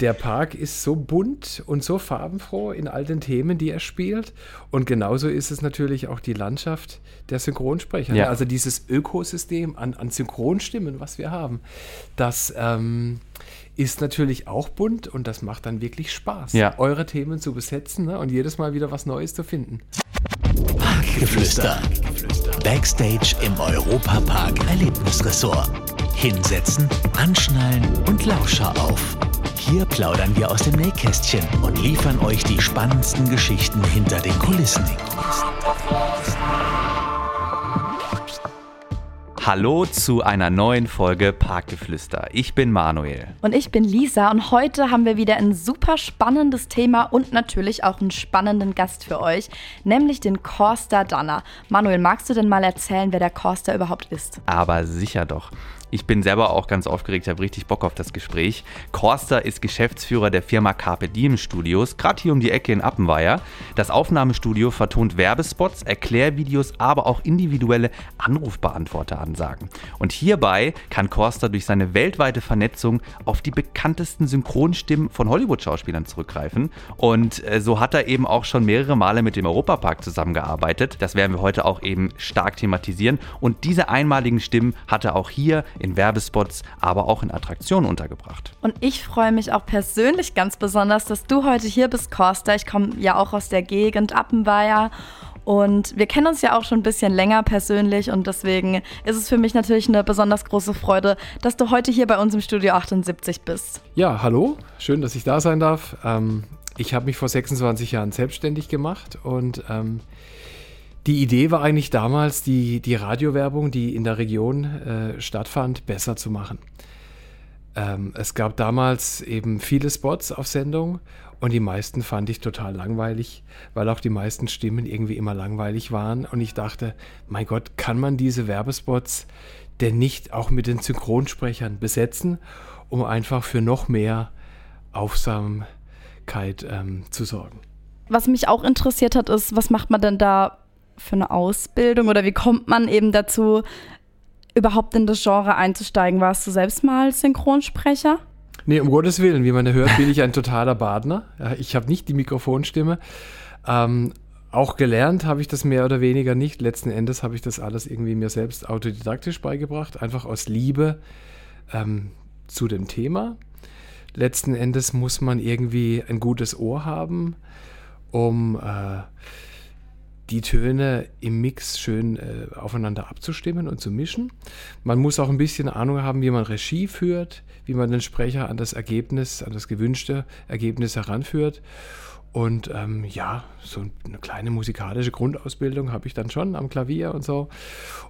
der Park ist so bunt und so farbenfroh in all den Themen, die er spielt. Und genauso ist es natürlich auch die Landschaft der Synchronsprecher. Ja. Also dieses Ökosystem an, an Synchronstimmen, was wir haben, das ähm, ist natürlich auch bunt und das macht dann wirklich Spaß, Ja. eure Themen zu besetzen ne? und jedes Mal wieder was Neues zu finden. Parkgeflüster. Backstage im Europapark Erlebnisresort. Hinsetzen, anschnallen und Lauscher auf. Hier plaudern wir aus dem Nähkästchen und liefern euch die spannendsten Geschichten hinter den Kulissen. Hallo zu einer neuen Folge Parkgeflüster. Ich bin Manuel. Und ich bin Lisa und heute haben wir wieder ein super spannendes Thema und natürlich auch einen spannenden Gast für euch, nämlich den Corster Danner. Manuel, magst du denn mal erzählen, wer der Corster überhaupt ist? Aber sicher doch. Ich bin selber auch ganz aufgeregt, habe richtig Bock auf das Gespräch. Korster ist Geschäftsführer der Firma Carpe Diem Studios, gerade hier um die Ecke in Appenweier. Das Aufnahmestudio vertont Werbespots, Erklärvideos, aber auch individuelle Anrufbeantworteransagen. Und hierbei kann Korster durch seine weltweite Vernetzung auf die bekanntesten Synchronstimmen von Hollywood-Schauspielern zurückgreifen. Und äh, so hat er eben auch schon mehrere Male mit dem Europapark zusammengearbeitet. Das werden wir heute auch eben stark thematisieren. Und diese einmaligen Stimmen hat er auch hier in Werbespots, aber auch in Attraktionen untergebracht. Und ich freue mich auch persönlich ganz besonders, dass du heute hier bist, Corster. Ich komme ja auch aus der Gegend Appenweier. Und wir kennen uns ja auch schon ein bisschen länger persönlich und deswegen ist es für mich natürlich eine besonders große Freude, dass du heute hier bei uns im Studio 78 bist. Ja, hallo, schön, dass ich da sein darf. Ähm, ich habe mich vor 26 Jahren selbstständig gemacht und ähm, die Idee war eigentlich damals, die, die Radiowerbung, die in der Region äh, stattfand, besser zu machen. Ähm, es gab damals eben viele Spots auf Sendung und die meisten fand ich total langweilig, weil auch die meisten Stimmen irgendwie immer langweilig waren. Und ich dachte, mein Gott, kann man diese Werbespots denn nicht auch mit den Synchronsprechern besetzen, um einfach für noch mehr Aufsamkeit ähm, zu sorgen? Was mich auch interessiert hat, ist, was macht man denn da für eine Ausbildung oder wie kommt man eben dazu, überhaupt in das Genre einzusteigen? Warst du selbst mal Synchronsprecher? Nee, um Gottes Willen, wie man hört, bin ich ein totaler Badner. Ich habe nicht die Mikrofonstimme. Ähm, auch gelernt habe ich das mehr oder weniger nicht. Letzten Endes habe ich das alles irgendwie mir selbst autodidaktisch beigebracht, einfach aus Liebe ähm, zu dem Thema. Letzten Endes muss man irgendwie ein gutes Ohr haben, um äh, die Töne im Mix schön äh, aufeinander abzustimmen und zu mischen. Man muss auch ein bisschen Ahnung haben, wie man Regie führt, wie man den Sprecher an das Ergebnis, an das gewünschte Ergebnis heranführt. Und ähm, ja, so eine kleine musikalische Grundausbildung habe ich dann schon am Klavier und so.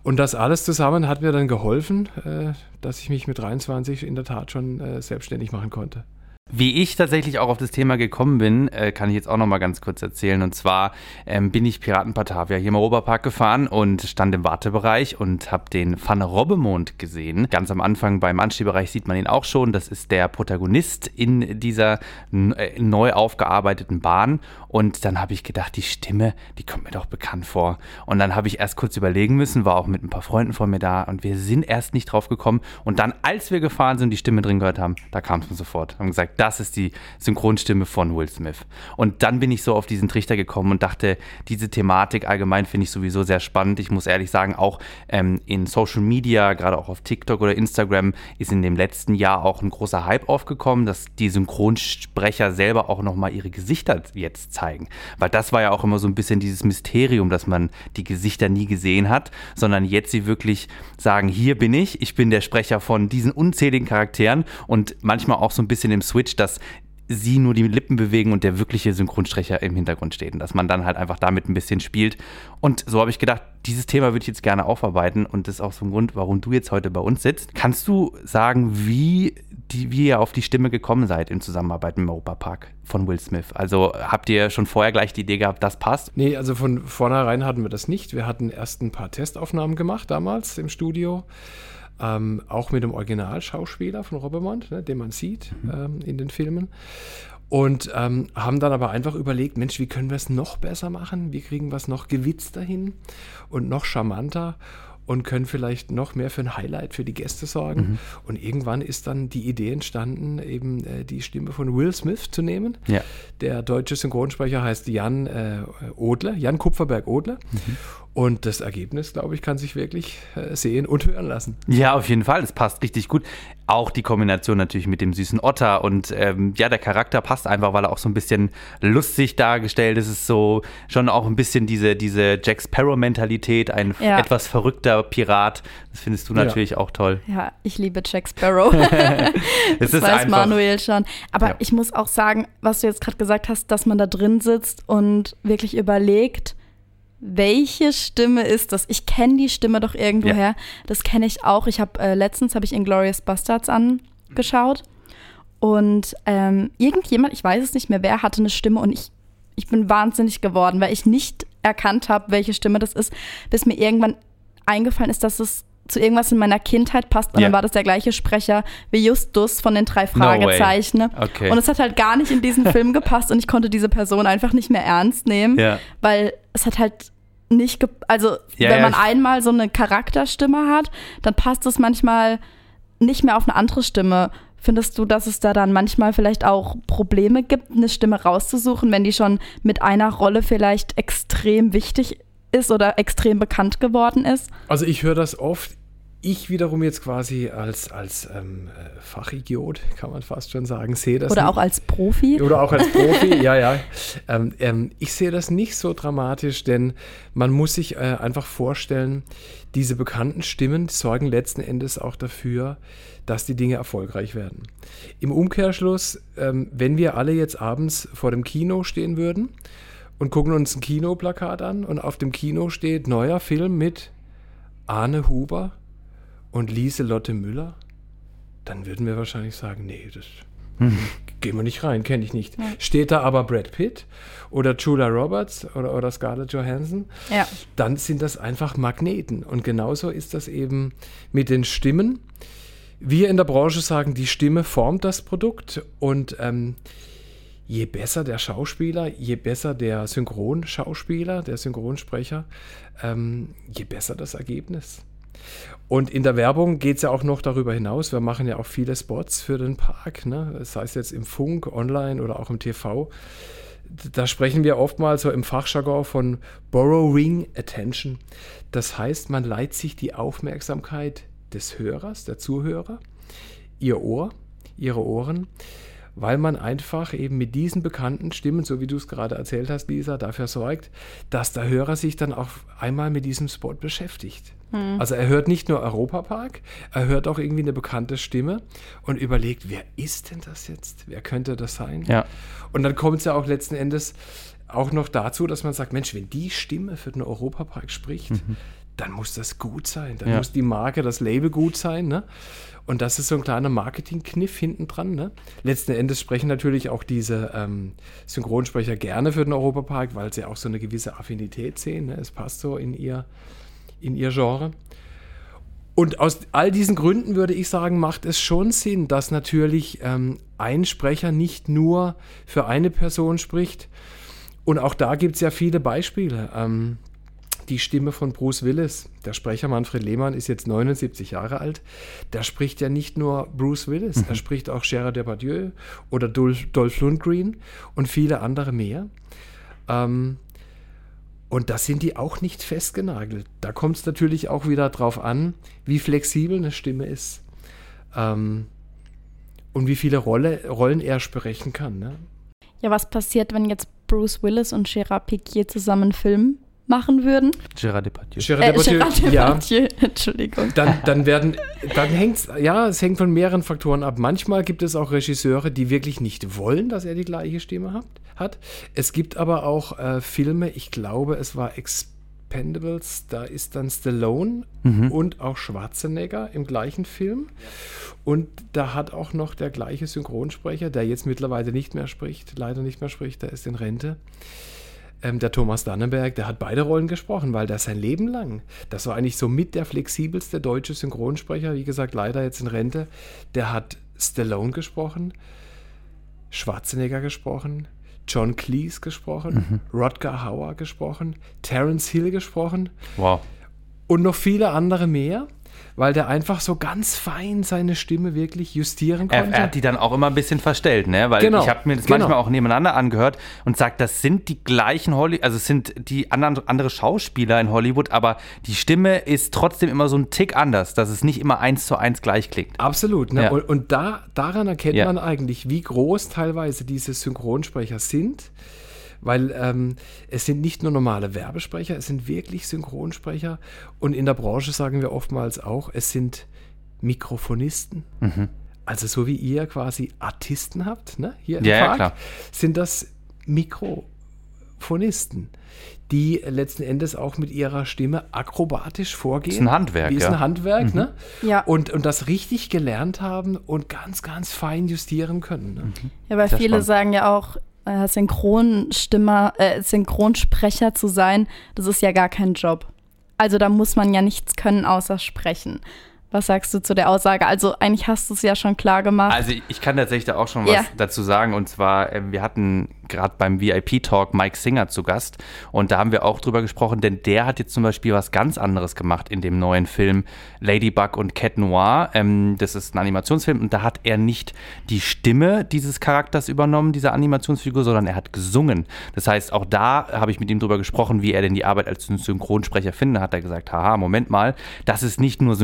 Und das alles zusammen hat mir dann geholfen, äh, dass ich mich mit 23 in der Tat schon äh, selbstständig machen konnte. Wie ich tatsächlich auch auf das Thema gekommen bin, äh, kann ich jetzt auch noch mal ganz kurz erzählen. Und zwar ähm, bin ich Piraten Batavia hier im Europapark gefahren und stand im Wartebereich und habe den Van Robbemond gesehen. Ganz am Anfang beim Anstehbereich sieht man ihn auch schon. Das ist der Protagonist in dieser äh, neu aufgearbeiteten Bahn. Und dann habe ich gedacht, die Stimme, die kommt mir doch bekannt vor. Und dann habe ich erst kurz überlegen müssen, war auch mit ein paar Freunden von mir da und wir sind erst nicht drauf gekommen. Und dann, als wir gefahren sind und die Stimme drin gehört haben, da kam es mir sofort. Haben gesagt, das ist die Synchronstimme von Will Smith. Und dann bin ich so auf diesen Trichter gekommen und dachte, diese Thematik allgemein finde ich sowieso sehr spannend. Ich muss ehrlich sagen, auch ähm, in Social Media, gerade auch auf TikTok oder Instagram, ist in dem letzten Jahr auch ein großer Hype aufgekommen, dass die Synchronsprecher selber auch nochmal ihre Gesichter jetzt zeigen. Weil das war ja auch immer so ein bisschen dieses Mysterium, dass man die Gesichter nie gesehen hat, sondern jetzt sie wirklich sagen, hier bin ich, ich bin der Sprecher von diesen unzähligen Charakteren und manchmal auch so ein bisschen im Switch, dass sie nur die Lippen bewegen und der wirkliche Synchronsprecher im Hintergrund steht. Und dass man dann halt einfach damit ein bisschen spielt. Und so habe ich gedacht, dieses Thema würde ich jetzt gerne aufarbeiten und das ist auch so ein Grund, warum du jetzt heute bei uns sitzt. Kannst du sagen, wie, die, wie ihr auf die Stimme gekommen seid in Zusammenarbeit mit dem Europapark von Will Smith? Also habt ihr schon vorher gleich die Idee gehabt, das passt? Nee, also von vornherein hatten wir das nicht. Wir hatten erst ein paar Testaufnahmen gemacht damals im Studio. Ähm, auch mit dem Originalschauspieler von Robbermont, ne, den man sieht ähm, in den Filmen. Und ähm, haben dann aber einfach überlegt, Mensch, wie können wir es noch besser machen? Wie kriegen wir es noch gewitzter hin und noch charmanter? und können vielleicht noch mehr für ein Highlight für die Gäste sorgen. Mhm. Und irgendwann ist dann die Idee entstanden, eben äh, die Stimme von Will Smith zu nehmen. Ja. Der deutsche Synchronsprecher heißt Jan äh, Odler, Jan Kupferberg Odler. Mhm. Und das Ergebnis, glaube ich, kann sich wirklich äh, sehen und hören lassen. Ja, auf jeden Fall. Es passt richtig gut. Auch die Kombination natürlich mit dem süßen Otter. Und ähm, ja, der Charakter passt einfach, weil er auch so ein bisschen lustig dargestellt ist. Es ist so schon auch ein bisschen diese, diese Jack Sparrow-Mentalität, ein ja. etwas verrückter Pirat. Das findest du natürlich ja. auch toll. Ja, ich liebe Jack Sparrow. das, das weiß einfach, Manuel schon. Aber ja. ich muss auch sagen, was du jetzt gerade gesagt hast, dass man da drin sitzt und wirklich überlegt, welche Stimme ist das? Ich kenne die Stimme doch irgendwoher. Ja. Das kenne ich auch. Ich habe äh, letztens habe ich Inglorious Bastards angeschaut und ähm, irgendjemand, ich weiß es nicht mehr, wer hatte eine Stimme und ich ich bin wahnsinnig geworden, weil ich nicht erkannt habe, welche Stimme das ist, bis mir irgendwann eingefallen ist, dass es zu irgendwas in meiner Kindheit passt. Und yeah. dann war das der gleiche Sprecher wie Justus von den drei Fragezeichen. No okay. Und es hat halt gar nicht in diesen Film gepasst und ich konnte diese Person einfach nicht mehr ernst nehmen, yeah. weil es hat halt nicht, also ja, wenn man ja. einmal so eine Charakterstimme hat, dann passt es manchmal nicht mehr auf eine andere Stimme. Findest du, dass es da dann manchmal vielleicht auch Probleme gibt, eine Stimme rauszusuchen, wenn die schon mit einer Rolle vielleicht extrem wichtig ist oder extrem bekannt geworden ist? Also ich höre das oft ich wiederum jetzt quasi als, als ähm, äh, Fachidiot, kann man fast schon sagen, sehe das. Oder nicht. auch als Profi. Oder auch als Profi, ja, ja. Ähm, ähm, ich sehe das nicht so dramatisch, denn man muss sich äh, einfach vorstellen, diese bekannten Stimmen sorgen letzten Endes auch dafür, dass die Dinge erfolgreich werden. Im Umkehrschluss, ähm, wenn wir alle jetzt abends vor dem Kino stehen würden und gucken uns ein Kinoplakat an und auf dem Kino steht neuer Film mit Arne Huber und Lieselotte Müller, dann würden wir wahrscheinlich sagen, nee, das hm. gehen wir nicht rein, kenne ich nicht. Ja. Steht da aber Brad Pitt oder Julia Roberts oder, oder Scarlett Johansson, ja. dann sind das einfach Magneten. Und genauso ist das eben mit den Stimmen. Wir in der Branche sagen, die Stimme formt das Produkt und ähm, je besser der Schauspieler, je besser der Synchronschauspieler, der Synchronsprecher, ähm, je besser das Ergebnis. Und in der Werbung geht es ja auch noch darüber hinaus. Wir machen ja auch viele Spots für den Park, ne? das heißt jetzt im Funk, online oder auch im TV. Da sprechen wir oftmals so im Fachjargon von Borrowing Attention. Das heißt, man leiht sich die Aufmerksamkeit des Hörers, der Zuhörer, ihr Ohr, ihre Ohren, weil man einfach eben mit diesen bekannten Stimmen, so wie du es gerade erzählt hast, Lisa, dafür sorgt, dass der Hörer sich dann auch einmal mit diesem Spot beschäftigt. Hm. Also er hört nicht nur Europapark, er hört auch irgendwie eine bekannte Stimme und überlegt, wer ist denn das jetzt? Wer könnte das sein? Ja. Und dann kommt es ja auch letzten Endes auch noch dazu, dass man sagt, Mensch, wenn die Stimme für den Europapark spricht, mhm. Dann muss das gut sein. Dann ja. muss die Marke, das Label gut sein. Ne? Und das ist so ein kleiner Marketing-Kniff hinten dran. Ne? Letzten Endes sprechen natürlich auch diese ähm, Synchronsprecher gerne für den Europapark, weil sie auch so eine gewisse Affinität sehen. Ne? Es passt so in ihr in ihr Genre. Und aus all diesen Gründen würde ich sagen, macht es schon Sinn, dass natürlich ähm, ein Sprecher nicht nur für eine Person spricht. Und auch da gibt es ja viele Beispiele. Ähm, die Stimme von Bruce Willis, der Sprecher Manfred Lehmann ist jetzt 79 Jahre alt. Der spricht ja nicht nur Bruce Willis, mhm. er spricht auch Gerard Depardieu oder Dolph, Dolph Lundgren und viele andere mehr. Ähm, und da sind die auch nicht festgenagelt. Da kommt es natürlich auch wieder darauf an, wie flexibel eine Stimme ist ähm, und wie viele Rolle, Rollen er sprechen kann. Ne? Ja, was passiert, wenn jetzt Bruce Willis und Gérard Piquier zusammen einen Film machen würden? Gérard Depardieu. Gérard Depardieu, äh, Gérard Depardieu. Ja. Entschuldigung. Dann, dann werden, dann hängt's, ja, es hängt von mehreren Faktoren ab. Manchmal gibt es auch Regisseure, die wirklich nicht wollen, dass er die gleiche Stimme hat hat. Es gibt aber auch äh, Filme, ich glaube, es war Expendables, da ist dann Stallone mhm. und auch Schwarzenegger im gleichen Film. Und da hat auch noch der gleiche Synchronsprecher, der jetzt mittlerweile nicht mehr spricht, leider nicht mehr spricht, der ist in Rente. Ähm, der Thomas Dannenberg, der hat beide Rollen gesprochen, weil der sein Leben lang, das war eigentlich so mit der flexibelste deutsche Synchronsprecher, wie gesagt, leider jetzt in Rente, der hat Stallone gesprochen, Schwarzenegger gesprochen, John Cleese gesprochen, mhm. Rodger Hauer gesprochen, Terence Hill gesprochen. Wow. Und noch viele andere mehr weil der einfach so ganz fein seine Stimme wirklich justieren konnte. Er, er hat die dann auch immer ein bisschen verstellt, ne? Weil Genau, ich habe mir das genau. manchmal auch nebeneinander angehört und sagt, das sind die gleichen Holly, also es sind die anderen andere Schauspieler in Hollywood, aber die Stimme ist trotzdem immer so ein Tick anders, dass es nicht immer eins zu eins gleich klingt. Absolut. Ne? Ja. Und, und da, daran erkennt Ja. man eigentlich, wie groß teilweise diese Synchronsprecher sind. Weil ähm, es sind nicht nur normale Werbesprecher, es sind wirklich Synchronsprecher. Und in der Branche sagen wir oftmals auch, es sind Mikrofonisten. Mhm. Also so wie ihr quasi Artisten habt, ne? hier im Ja, ja, Park, klar. sind das Mikrofonisten, die letzten Endes auch mit ihrer Stimme akrobatisch vorgehen. Ist ein Handwerk, Wie ist ja. Mhm. ein Handwerk, ne? Ja. Und, und das richtig gelernt haben und ganz, ganz fein justieren können. Ne? Ja, weil Sehr viele spannend. sagen ja auch, äh, Synchronstimmer, äh, Synchronsprecher zu sein, das ist ja gar kein Job. Also da muss man ja nichts können außer sprechen. Was sagst du zu der Aussage? Also eigentlich hast du es ja schon klar gemacht. Also ich kann tatsächlich da auch schon was Ja. dazu sagen. Und zwar, ähm, wir hatten gerade beim VIP-Talk Mike Singer zu Gast. Und da haben wir auch drüber gesprochen, denn der hat jetzt zum Beispiel was ganz anderes gemacht in dem neuen Film Ladybug und Cat Noir. Ähm, das ist ein Animationsfilm und da hat er nicht die Stimme dieses Charakters übernommen, dieser Animationsfigur, sondern er hat gesungen. Das heißt, auch da habe ich mit ihm drüber gesprochen, wie er denn die Arbeit als Synchronsprecher findet. Hat er gesagt, haha, Moment mal, das ist nicht nur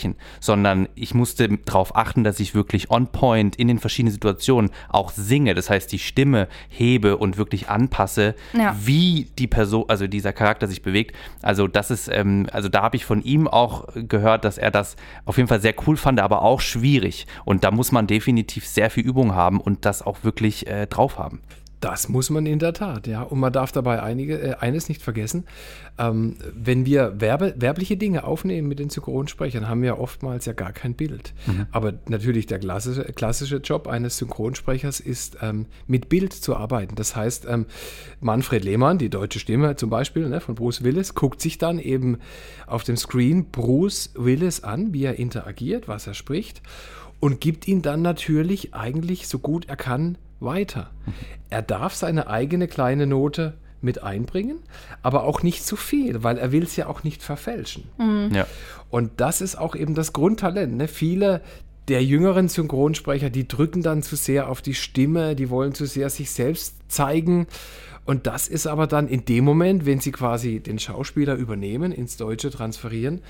Synchronsprechen, sondern ich musste darauf achten, dass ich wirklich on point in den verschiedenen Situationen auch singe. Das heißt, die Stimme hebe und wirklich anpasse, Ja. wie die Person, also dieser Charakter sich bewegt. Also das ist, ähm, also da habe ich von ihm auch gehört, dass er das auf jeden Fall sehr cool fand, aber auch schwierig. Und da muss man definitiv sehr viel Übung haben und das auch wirklich äh, drauf haben. Das muss man in der Tat, ja. Und man darf dabei einige, äh, eines nicht vergessen. Ähm, wenn wir Werbe, werbliche Dinge aufnehmen mit den Synchronsprechern, haben wir oftmals ja gar kein Bild. Aber natürlich der klassische, klassische Job eines Synchronsprechers ist, ähm, mit Bild zu arbeiten. Das heißt, ähm, Manfred Lehmann, die deutsche Stimme zum Beispiel ne, von Bruce Willis, guckt sich dann eben auf dem Screen Bruce Willis an, wie er interagiert, was er spricht und gibt ihn dann natürlich eigentlich so gut er kann weiter. Er darf seine eigene kleine Note mit einbringen, aber auch nicht zu viel, weil er will es ja auch nicht verfälschen. Ja. Und das ist auch eben das Grundtalent. Ne? Viele der jüngeren Synchronsprecher, die drücken dann zu sehr auf die Stimme, die wollen zu sehr sich selbst zeigen. Und das ist aber dann in dem Moment, wenn sie quasi den Schauspieler übernehmen, ins Deutsche transferieren,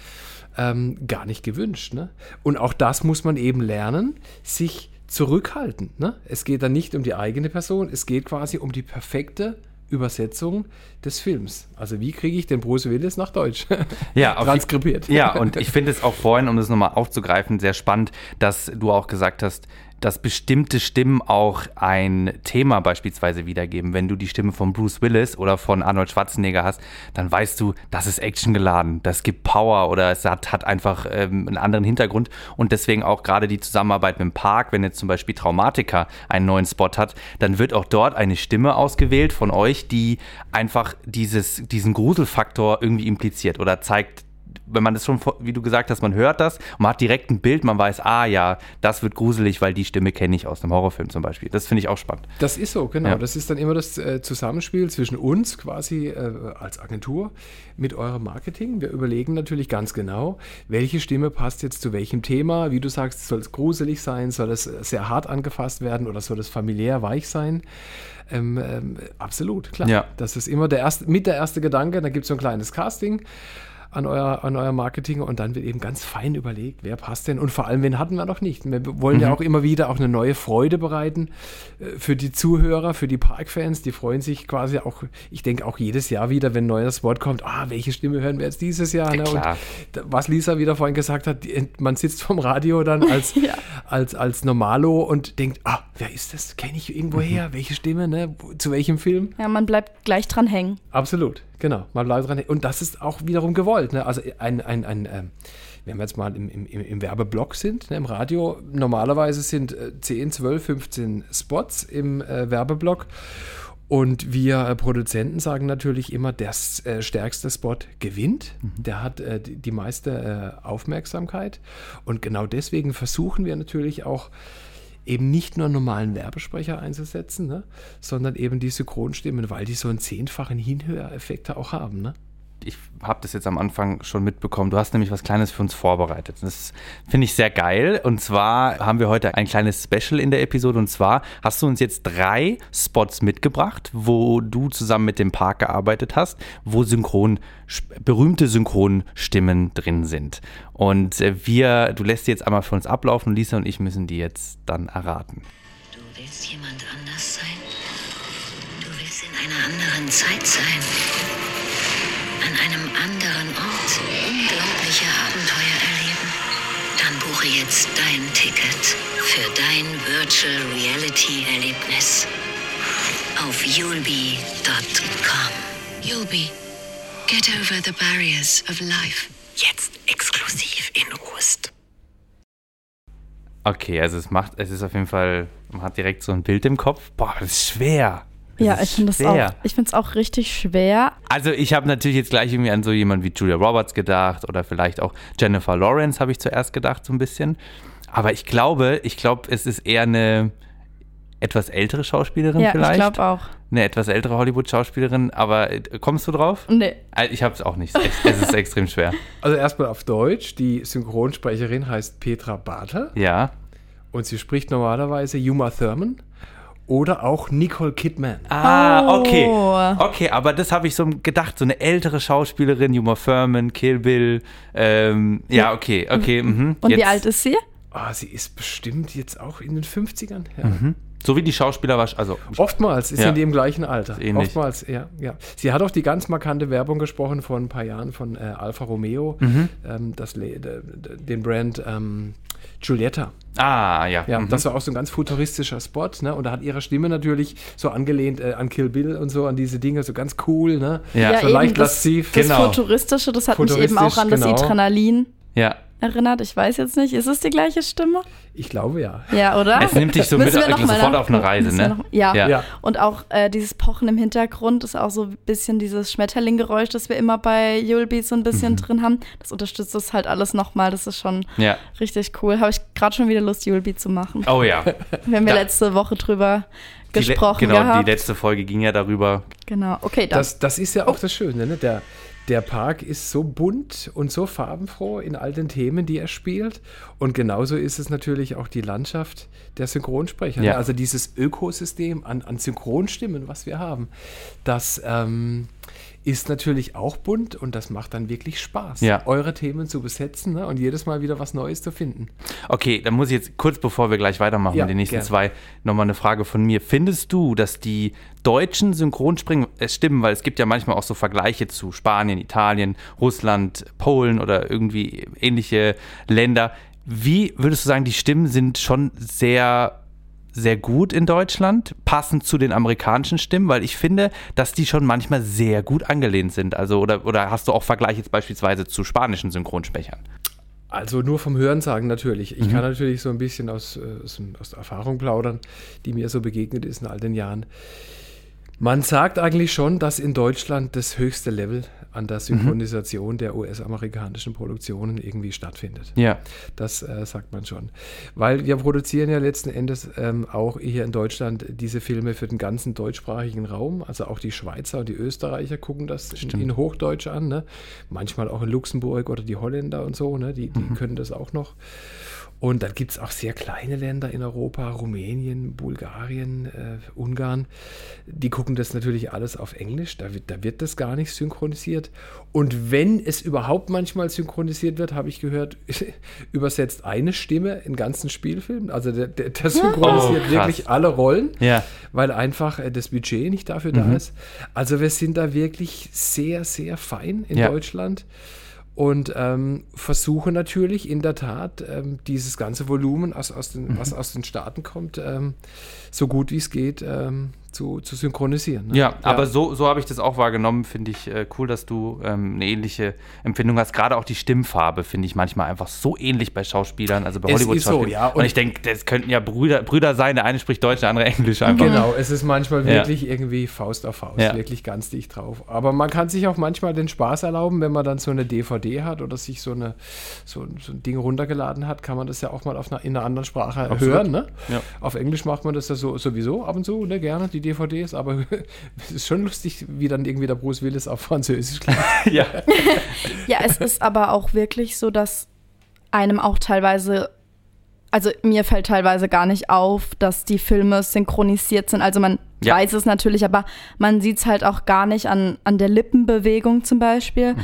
ähm, gar nicht gewünscht. Ne? Und auch das muss man eben lernen, sich zurückhalten. Ne? Es geht dann nicht um die eigene Person, es geht quasi um die perfekte Übersetzung des Films. Also wie kriege ich den Bruce Willis nach Deutsch? Ja, transkribiert. Ja, und ich finde es auch vorhin, um das nochmal aufzugreifen, sehr spannend, dass du auch gesagt hast, dass bestimmte Stimmen auch ein Thema beispielsweise wiedergeben. Wenn du die Stimme von Bruce Willis oder von Arnold Schwarzenegger hast, dann weißt du, das ist actiongeladen, das gibt Power oder es hat, hat einfach ähm, einen anderen Hintergrund. Und deswegen auch gerade die Zusammenarbeit mit dem Park, wenn jetzt zum Beispiel Traumatica einen neuen Spot hat, dann wird auch dort eine Stimme ausgewählt von euch, die einfach dieses, diesen Gruselfaktor irgendwie impliziert oder zeigt, wenn man das schon, wie du gesagt hast, man hört das und man hat direkt ein Bild, man weiß, ah ja, das wird gruselig, weil die Stimme kenne ich aus einem Horrorfilm zum Beispiel. Das finde ich auch spannend. Das ist so, genau. Ja. Das ist dann immer das äh, Zusammenspiel zwischen uns quasi äh, als Agentur mit eurem Marketing. Wir überlegen natürlich ganz genau, welche Stimme passt jetzt zu welchem Thema. Wie du sagst, soll es gruselig sein, soll es äh, sehr hart angefasst werden oder soll es familiär weich sein? Ähm, ähm, absolut, klar. Ja. Das ist immer der erste, mit der erste Gedanke. Da gibt es so ein kleines Casting an euer, an euer Marketing und dann wird eben ganz fein überlegt, wer passt denn und vor allem, wen hatten wir noch nicht. Wir wollen ja auch immer wieder auch eine neue Freude bereiten äh, für die Zuhörer, für die Parkfans, die freuen sich quasi auch, ich denke auch jedes Jahr wieder, wenn ein neues Wort kommt, ah, welche Stimme hören wir jetzt dieses Jahr? Ne? Und was Lisa wieder vorhin gesagt hat, man sitzt vom Radio dann als, Ja. als, als Normalo und denkt, ah, wer ist das? Kenne ich irgendwo her? Welche Stimme? Ne? Zu welchem Film? Ja, man bleibt gleich dran hängen. Absolut, genau. Man bleibt dran. Und das ist auch wiederum gewollt. Ne? Also ein, ein, ein ähm, wenn wir jetzt mal im, im, im Werbeblock sind, ne, im Radio, normalerweise sind äh, 10, 12, 15 Spots im äh, Werbeblock. Und wir äh, Produzenten sagen natürlich immer, der äh, stärkste Spot gewinnt. Der hat äh, die, die meiste äh, Aufmerksamkeit. Und genau deswegen versuchen wir natürlich auch eben nicht nur normalen Werbesprecher einzusetzen, ne, sondern eben die Synchronstimmen, weil die so einen zehnfachen Hinhöreffekt auch haben. Ne? Ich habe das jetzt am Anfang schon mitbekommen. Du hast nämlich was Kleines für uns vorbereitet. Das finde ich sehr geil. Und zwar haben wir heute ein kleines Special in der Episode. Und zwar hast du uns jetzt drei Spots mitgebracht, wo du zusammen mit dem Park gearbeitet hast, wo Synchron, berühmte Synchronstimmen drin sind. Und äh, wir, du lässt die jetzt einmal für uns ablaufen. Lisa und ich müssen die jetzt dann erraten. Du willst jemand anders sein? Du willst in einer anderen Zeit sein? An einem anderen Ort unglaubliche Abenteuer erleben? Dann buche jetzt dein Ticket für dein Virtual Reality Erlebnis auf yulby.com. Yulby. Get over the barriers of life. Jetzt exklusiv in Rust. Okay, also es macht, es ist auf jeden Fall, man hat direkt so ein Bild im Kopf. Boah, das ist schwer. Das Ja, ich finde es auch, ich finde es auch richtig schwer. Also ich habe natürlich jetzt gleich irgendwie an so jemanden wie Julia Roberts gedacht oder vielleicht auch Jennifer Lawrence habe ich zuerst gedacht so ein bisschen. Aber ich glaube, ich glaube, es ist eher eine etwas ältere Schauspielerin Ja, vielleicht. ich glaube auch. Eine etwas ältere Hollywood-Schauspielerin. Aber äh, kommst du drauf? Nee. Äh, Ich habe es auch nicht. Es ist- extrem schwer. Also erstmal auf Deutsch. Die Synchronsprecherin heißt Petra Bartel Ja. und sie spricht normalerweise Uma Thurman oder auch Nicole Kidman. Ah, okay. Oh. Okay, aber das habe ich so gedacht. So eine ältere Schauspielerin, Uma Thurman, Kill Bill. Ähm, ja, okay, okay. Mhm. Und wie Jetzt- alt ist sie? Ah, sie ist bestimmt jetzt auch in den 50ern. Ja. Mhm. So wie die Schauspieler war, also Oftmals ist Ja. sie in dem gleichen Alter. Ähnlich. Oftmals, ja, ja. Sie hat auch die ganz markante Werbung gesprochen vor ein paar Jahren von äh, Alfa Romeo, Mhm. ähm, das, den Brand ähm, Giulietta. Ah, ja. Ja, mhm. das war auch so ein ganz futuristischer Spot, ne? Und da hat ihre Stimme natürlich so angelehnt äh, an Kill Bill und so, an diese Dinge, so ganz cool, ne? Ja. so leicht lasziv. das Genau. Futuristische, das hat mich eben auch an das genau. Adrenalin ja. Erinnert. Ich weiß jetzt nicht, ist es die gleiche Stimme? Ich glaube ja. Ja, oder? Es nimmt dich so mit mal sofort auf eine. Reise, ne? noch- Ja. Ja. Ja. Und auch äh, dieses Pochen im Hintergrund ist auch so ein bisschen dieses Schmetterlinggeräusch, das wir immer bei Yulby so ein bisschen drin haben. Das unterstützt das halt alles nochmal. Das ist schon Mhm. Ja. richtig cool. Habe ich gerade schon wieder Lust, Yulby zu machen. Oh ja. Wir haben ja letzte Woche drüber Die le- gesprochen genau, gehabt. die letzte Folge ging ja darüber. genau, okay, dann. Das, das ist ja auch das Schöne, ne? Der, der Park ist so bunt und so farbenfroh in all den Themen, die er spielt. Und genauso ist es natürlich auch die Landschaft der Synchronsprecher. Ja. Ne? Also dieses Ökosystem an, an Synchronstimmen, was wir haben, das ähm, ist natürlich auch bunt und das macht dann wirklich Spaß, Ja. eure Themen zu besetzen ne? und jedes Mal wieder was Neues zu finden. Okay, dann muss ich jetzt kurz bevor wir gleich weitermachen Ja, mit den nächsten gerne. zwei nochmal eine Frage von mir. Findest du, dass die deutschen Synchronstimmen, äh, stimmen, weil es gibt ja manchmal auch so Vergleiche zu Spanien, Italien, Russland, Polen oder irgendwie ähnliche Länder. Wie würdest du sagen, die Stimmen sind schon sehr sehr gut in Deutschland, passend zu den amerikanischen Stimmen, weil ich finde, dass die schon manchmal sehr gut angelehnt sind. Also, oder, oder hast du auch Vergleich jetzt beispielsweise zu spanischen Synchronsprechern? Also nur vom Hörensagen natürlich. Ich kann natürlich so ein bisschen aus, äh, aus, aus der Erfahrung plaudern, die mir so begegnet ist in all den Jahren. Man sagt eigentlich schon, dass in Deutschland das höchste Level an der Synchronisation der US-amerikanischen Produktionen irgendwie stattfindet. Ja. Das äh, sagt man schon. Weil wir produzieren ja letzten Endes ähm, auch hier in Deutschland diese Filme für den ganzen deutschsprachigen Raum. Also auch die Schweizer und die Österreicher gucken das in, in Hochdeutsch an. Ne? Manchmal auch in Luxemburg oder die Holländer und so. Ne? Die, die können das auch noch. Und dann gibt es auch sehr kleine Länder in Europa, Rumänien, Bulgarien, äh, Ungarn. Die gucken das natürlich alles auf Englisch. Da wird, da wird das gar nicht synchronisiert. Und wenn es überhaupt manchmal synchronisiert wird, habe ich gehört, übersetzt eine Stimme in ganzen Spielfilmen. Also der, der, der synchronisiert Oh, wirklich alle Rollen, Ja. weil einfach äh, das Budget nicht dafür da ist. Also wir sind da wirklich sehr, sehr fein in Ja. Deutschland und ähm, versuche natürlich in der Tat ähm, dieses ganze Volumen, aus, aus den, was aus den Staaten kommt, ähm, so gut wie es geht ähm, zu, zu synchronisieren. ne? Ja, aber so, so habe ich das auch wahrgenommen. Finde ich äh, cool, dass du ähm, eine ähnliche Empfindung hast. Gerade auch die Stimmfarbe finde ich manchmal einfach so ähnlich bei Schauspielern, also bei Hollywood-Schauspielern. so, ja, und, und- ich denke, das könnten ja Brüder, Brüder sein. Der eine spricht Deutsch, der andere Englisch einfach. Genau, es ist manchmal Ja. wirklich irgendwie Faust auf Faust, Ja. wirklich ganz dicht drauf. Aber man kann sich auch manchmal den Spaß erlauben, wenn man dann so eine DVD hat oder sich so, eine, so, so ein Ding runtergeladen hat, kann man das ja auch mal auf einer, in einer anderen Sprache Absolut. hören. Ne? Ja. Auf Englisch macht man das ja so, sowieso ab und zu, ne, gerne. Die die DVDs, aber es ist schon lustig, wie dann irgendwie der Bruce Willis auf Französisch klingt. ja. Ja, es ist aber auch wirklich so, dass einem auch teilweise, also mir fällt teilweise gar nicht auf, dass die Filme synchronisiert sind. Also man Ja. weiß es natürlich, aber man sieht es halt auch gar nicht an, an der Lippenbewegung zum Beispiel,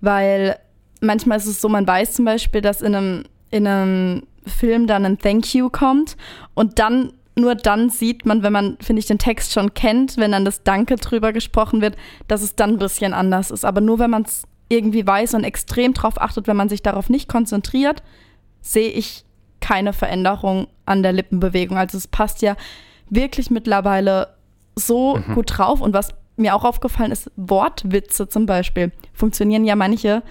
weil manchmal ist es so, man weiß zum Beispiel, dass in einem, in einem Film dann ein Thank you kommt und dann nur dann sieht man, wenn man, finde ich, den Text schon kennt, wenn dann das Danke drüber gesprochen wird, dass es dann ein bisschen anders ist. Aber nur wenn man es irgendwie weiß und extrem drauf achtet, wenn man sich darauf nicht konzentriert, sehe ich keine Veränderung an der Lippenbewegung. Also es passt ja wirklich mittlerweile so gut drauf. Und was mir auch aufgefallen ist, Wortwitze zum Beispiel funktionieren ja manche,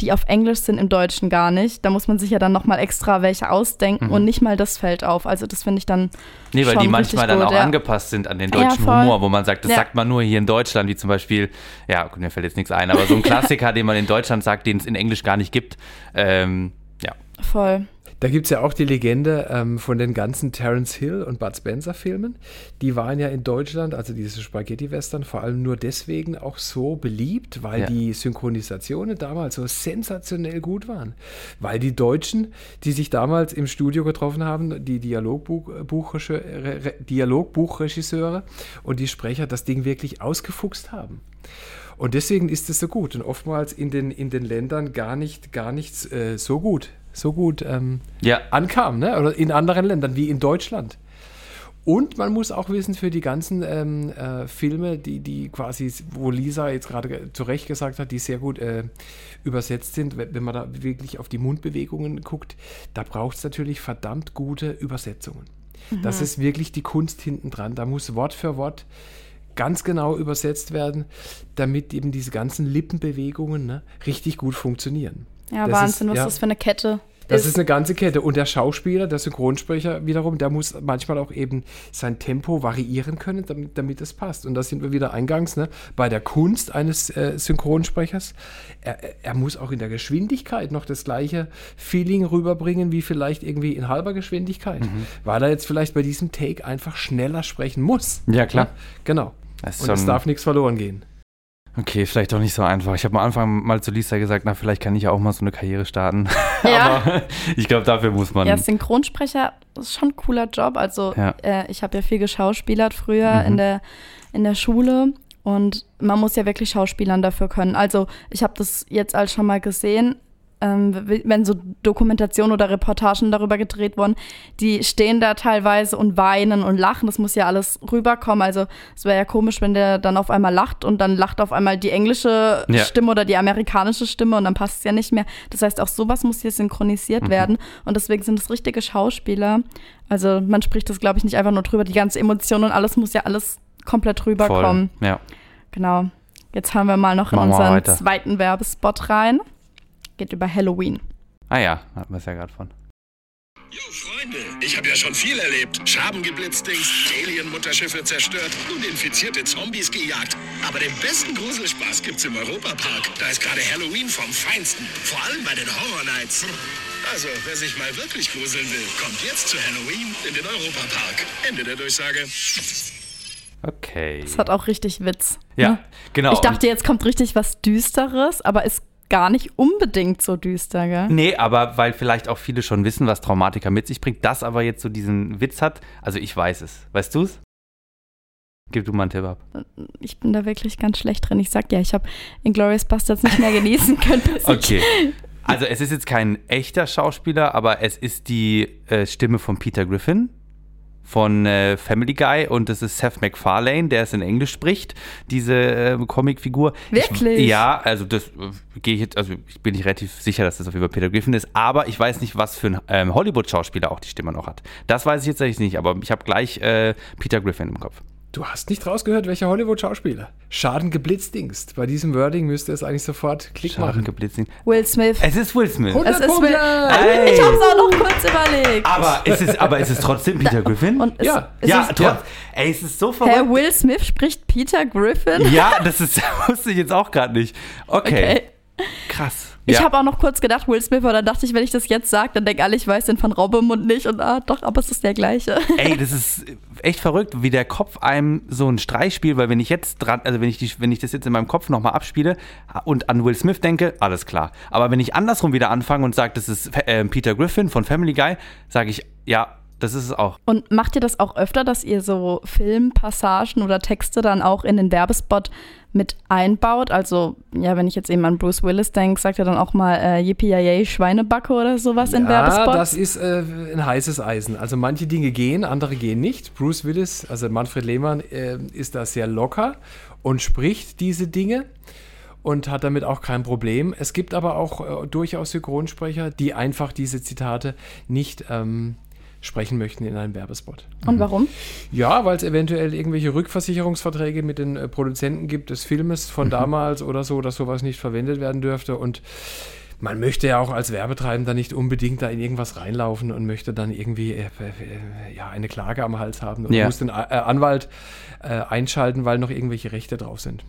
die auf Englisch sind, im Deutschen gar nicht. Da muss man sich ja dann nochmal extra welche ausdenken und nicht mal das fällt auf. Also das finde ich dann Nee, weil die manchmal dann gut, auch ja. angepasst sind an den Ja, deutschen voll. Humor, wo man sagt, das Ja. sagt man nur hier in Deutschland, wie zum Beispiel, ja, mir fällt jetzt nichts ein, aber so ein Klassiker, den man in Deutschland sagt, den es in Englisch gar nicht gibt. Ähm, ja. Voll. Da gibt es ja auch die Legende ähm, von den ganzen Terence Hill und Bud Spencer Filmen. Die waren ja in Deutschland, also diese Spaghetti-Western, vor allem nur deswegen auch so beliebt, weil Ja. die Synchronisationen damals so sensationell gut waren. Weil die Deutschen, die sich damals im Studio getroffen haben, die Dialogbuchregisseure Re- Dialogbuchregisseure und die Sprecher das Ding wirklich ausgefuchst haben. Und deswegen ist es so gut und oftmals in den, in den Ländern gar nicht, gar nicht äh, so gut, so gut ähm, Ja. ankam, ne? oder in anderen Ländern wie in Deutschland. Und man muss auch wissen, für die ganzen ähm, äh, Filme, die, die quasi, wo Lisa jetzt gerade ge- zu Recht gesagt hat, die sehr gut äh, übersetzt sind, wenn man da wirklich auf die Mundbewegungen guckt, da braucht es natürlich verdammt gute Übersetzungen. Das ist wirklich die Kunst hinten dran. Da muss Wort für Wort ganz genau übersetzt werden, damit eben diese ganzen Lippenbewegungen ne, richtig gut funktionieren. Ja, Das Wahnsinn, ist- was ja. das für eine Kette Das ist eine ganze Kette. Und der Schauspieler, der Synchronsprecher wiederum, der muss manchmal auch eben sein Tempo variieren können, damit, damit es passt. Und da sind wir wieder eingangs ne, bei der Kunst eines äh, Synchronsprechers. Er, er- muss auch in der Geschwindigkeit noch das gleiche Feeling rüberbringen, wie vielleicht irgendwie in halber Geschwindigkeit. Weil er jetzt vielleicht bei diesem Take einfach schneller sprechen muss. Ja, klar. Genau. Das ist Und es darf nichts verloren gehen. Okay, vielleicht doch nicht so einfach. Ich habe am Anfang mal zu Lisa gesagt, na, vielleicht kann ich ja auch mal so eine Karriere starten. Ja. Aber ich glaube, dafür muss man. Ja, Synchronsprecher ist schon ein cooler Job. Also Ja. äh, ich habe ja viel geschauspielert früher in, der, in der Schule und man muss ja wirklich Schauspielern dafür können. Also ich habe das jetzt all schon mal gesehen, ähm, wenn so Dokumentationen oder Reportagen darüber gedreht wurden, die stehen da teilweise und weinen und lachen. Das muss ja alles rüberkommen. Also es wäre ja komisch, wenn der dann auf einmal lacht und dann lacht auf einmal die englische Ja. Stimme oder die amerikanische Stimme und dann passt es ja nicht mehr. Das heißt, auch sowas muss hier synchronisiert werden und deswegen sind es richtige Schauspieler. Also man spricht das, glaube ich, nicht einfach nur drüber. Die ganze Emotion und alles muss ja alles komplett rüberkommen. voll. Ja. Genau. Jetzt haben wir mal noch in Machen unseren zweiten Werbespot rein. Geht über Halloween. Ah ja, hatten wir es ja gerade von. Jo, Freunde, ich habe ja schon viel erlebt. Schaben geblitzt, Dings, Alien-Mutterschiffe zerstört und infizierte Zombies gejagt. Aber den besten Gruselspaß gibt's im Europapark. Da ist gerade Halloween vom Feinsten. Vor allem bei den Horror Nights. Also, wer sich mal wirklich gruseln will, kommt jetzt zu Halloween in den Europapark. Ende der Durchsage. Okay. Das hat auch richtig Witz. Ja, ne? genau. Ich dachte, jetzt kommt richtig was Düsteres, aber ist gar nicht unbedingt so düster, gell? Nee, aber weil vielleicht auch viele schon wissen, was Traumatiker mit sich bringt, das aber jetzt so diesen Witz hat. Also ich weiß es. Weißt du es? Gib du mal einen Tipp ab. Ich bin da wirklich ganz schlecht drin. Ich sag ja, ich habe Inglourious Bastards nicht mehr genießen können. Okay. Also es ist jetzt kein echter Schauspieler, aber es ist die äh, Stimme von Peter Griffin von äh, Family Guy und das ist Seth MacFarlane, der es in Englisch spricht, diese äh, Comicfigur. Wirklich? Ich, ja, also das äh, gehe ich jetzt, also ich bin nicht relativ sicher, dass das auf jeden Fall Peter Griffin ist, aber ich weiß nicht, was für ein ähm, Hollywood-Schauspieler auch die Stimme noch hat. Das weiß ich jetzt eigentlich nicht, aber ich habe gleich äh, Peter Griffin im Kopf. Du hast nicht rausgehört, welcher Hollywood-Schauspieler. Schaden geblitzdingst. Bei diesem Wording müsste es eigentlich sofort Klick Schaden machen. geblitzt. Will Smith. Es ist Will Smith. Es ist! Will Ey. Ich habe es auch noch kurz überlegt. Aber ist es, aber ist es trotzdem Peter Griffin? Und es, Ja. es ja, ist, trotz, ey, es ist so verrückt. Herr Will Smith spricht Peter Griffin. Ja, das ist, wusste ich jetzt auch gerade nicht. Okay. Okay. Krass. Ich Ja. habe auch noch kurz gedacht, Will Smith, aber dann dachte ich, wenn ich das jetzt sage, dann denken alle, ich weiß den von Robbemund nicht. Und ah, doch, aber es ist der gleiche. Ey, das ist echt verrückt, wie der Kopf einem so einen Streich spielt, weil wenn ich jetzt dran, also wenn ich, die, wenn ich das jetzt in meinem Kopf nochmal abspiele und an Will Smith denke, alles klar. Aber wenn ich andersrum wieder anfange und sage, das ist äh, Peter Griffin von Family Guy, sage ich, ja, das ist es auch. Und macht ihr das auch öfter, dass ihr so Filmpassagen oder Texte dann auch in den Werbespot mit einbaut? Also, ja, wenn ich jetzt eben an Bruce Willis denke, sagt er dann auch mal äh, Yippie Schweinebacke oder sowas in Ja, Werbespots? das ist äh, ein heißes Eisen. Also manche Dinge gehen, andere gehen nicht. Bruce Willis, also Manfred Lehmann, äh, ist da sehr locker und spricht diese Dinge und hat damit auch kein Problem. Es gibt aber auch äh, durchaus Synchronsprecher, die einfach diese Zitate nicht ähm, sprechen möchten in einem Werbespot. Und warum? Ja, weil es eventuell irgendwelche Rückversicherungsverträge mit den äh, Produzenten gibt des Filmes von damals oder so, dass sowas nicht verwendet werden dürfte. Und man möchte ja auch als Werbetreibender nicht unbedingt da in irgendwas reinlaufen und möchte dann irgendwie äh, äh, ja, eine Klage am Hals haben und Ja. muss den äh, Anwalt äh, einschalten, weil noch irgendwelche Rechte drauf sind.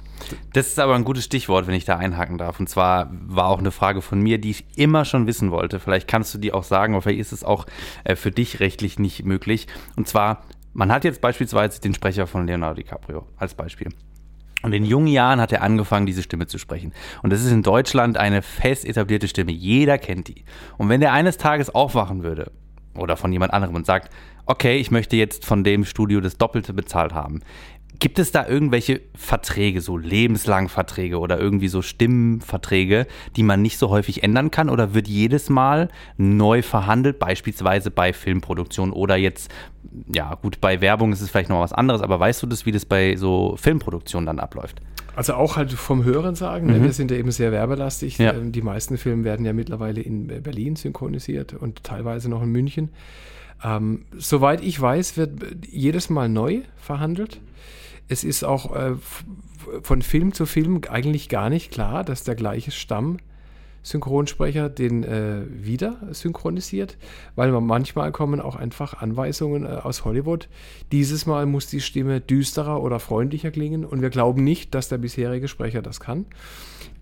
Das ist aber ein gutes Stichwort, wenn ich da einhaken darf. Und zwar war auch eine Frage von mir, die ich immer schon wissen wollte. Vielleicht kannst du die auch sagen, aber vielleicht ist es auch äh, für dich rechtlich nicht möglich. Und zwar, man hat jetzt beispielsweise den Sprecher von Leonardo DiCaprio als Beispiel. Und in jungen Jahren hat er angefangen, diese Stimme zu sprechen. Und das ist in Deutschland eine fest etablierte Stimme. Jeder kennt die. Und wenn der eines Tages aufwachen würde oder von jemand anderem und sagt, okay, ich möchte jetzt von dem Studio das Doppelte bezahlt haben. Gibt es da irgendwelche Verträge, so lebenslang Verträge oder irgendwie so Stimmenverträge, die man nicht so häufig ändern kann? Oder wird jedes Mal neu verhandelt, beispielsweise bei Filmproduktion oder jetzt, ja gut, bei Werbung ist es vielleicht noch was anderes, aber weißt du das, wie das bei so Filmproduktionen dann abläuft? Also auch halt vom Hören sagen, ne? wir sind ja eben sehr werbelastig. Ja. Ähm, Die meisten Filme werden ja mittlerweile in Berlin synchronisiert und teilweise noch in München. Ähm, soweit ich weiß, wird jedes Mal neu verhandelt. Es ist auch äh, von Film zu Film eigentlich gar nicht klar, dass der gleiche Stamm Synchronsprecher den äh, wieder synchronisiert, weil man manchmal kommen auch einfach Anweisungen äh, aus Hollywood. Dieses Mal muss die Stimme düsterer oder freundlicher klingen und wir glauben nicht, dass der bisherige Sprecher das kann.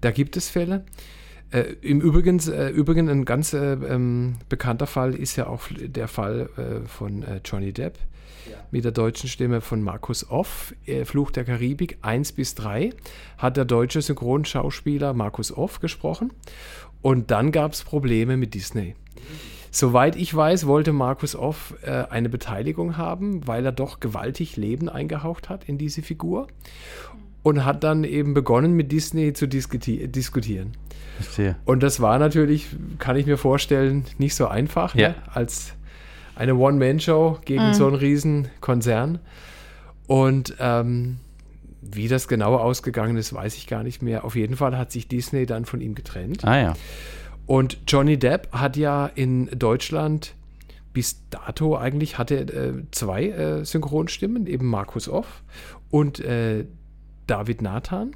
Da gibt es Fälle. Äh, Im Übrigen, äh, Übrigen ein ganz äh, ähm, bekannter Fall ist ja auch der Fall äh, von äh, Johnny Depp mit der deutschen Stimme von Markus Off. Äh, Fluch der Karibik 1 bis 3 hat der deutsche Synchronschauspieler Markus Off gesprochen. Und dann gab es Probleme mit Disney. Soweit ich weiß, wollte Markus Off äh, eine Beteiligung haben, weil er doch gewaltig Leben eingehaucht hat in diese Figur. Und hat dann eben begonnen, mit Disney zu diskuti diskutieren. Verstehe. Und das war natürlich, kann ich mir vorstellen, nicht so einfach, Ja. ne? als eine One-Man-Show gegen so einen riesen Konzern. Und ähm, wie das genau ausgegangen ist, weiß ich gar nicht mehr. Auf jeden Fall hat sich Disney dann von ihm getrennt. Ah ja. Und Johnny Depp hat ja in Deutschland bis dato eigentlich hatte äh, zwei äh, Synchronstimmen, eben Markus Off und äh, David Nathan,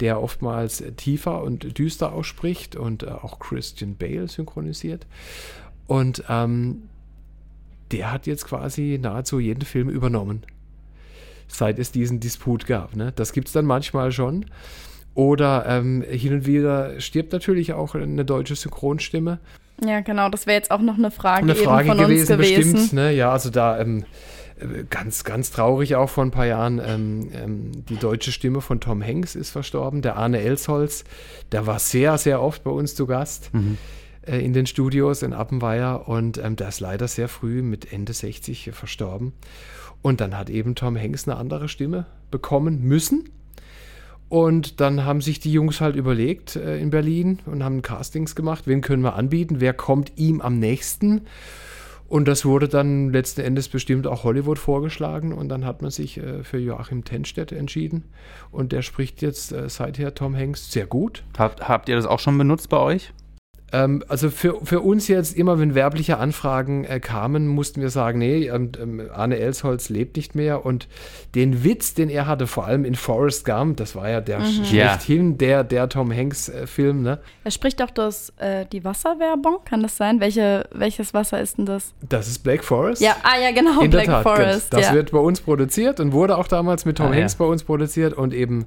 der oftmals tiefer und düster ausspricht und äh, auch Christian Bale synchronisiert. Und ähm, der hat jetzt quasi nahezu jeden Film übernommen, seit es diesen Disput gab. Ne? Das gibt es dann manchmal schon. Oder ähm, hin und wieder stirbt natürlich auch eine deutsche Synchronstimme. Ja, genau, das wäre jetzt auch noch eine Frage, Eine Frage von gewesen, uns gewesen. bestimmt. Ne? Ja, also da ähm, äh, ganz, ganz traurig auch vor ein paar Jahren. Ähm, ähm, die deutsche Stimme von Tom Hanks ist verstorben. Der Arne Elsholz, der war sehr, sehr oft bei uns zu Gast äh, in den Studios in Appenweier und ähm, der ist leider sehr früh mit Ende 60 verstorben. Und dann hat eben Tom Hanks eine andere Stimme bekommen müssen. Und dann haben sich die Jungs halt überlegt äh, in Berlin und haben Castings gemacht, wen können wir anbieten, wer kommt ihm am nächsten. Und das wurde dann letzten Endes bestimmt auch Hollywood vorgeschlagen und dann hat man sich äh, für Joachim Tenstedt entschieden. Und der spricht jetzt äh, seither Tom Hanks sehr gut. Habt, habt ihr das auch schon benutzt bei euch? Ähm, also für, für uns jetzt immer, wenn werbliche Anfragen äh, kamen, mussten wir sagen, nee, ähm, ähm, Arne Elsholz lebt nicht mehr und den Witz, den er hatte, vor allem in Forrest Gump, das war ja der Ja. schlechthin, der, der Tom Hanks äh, Film, ne? Er spricht doch das, äh, die Wasserwerbung, kann das sein? Welche, welches Wasser ist denn das? Das ist Black Forest. Ja, ah ja, genau, In Black der Tat, Forest. das ja. wird bei uns produziert und wurde auch damals mit Tom Ah, ja. Hanks bei uns produziert und eben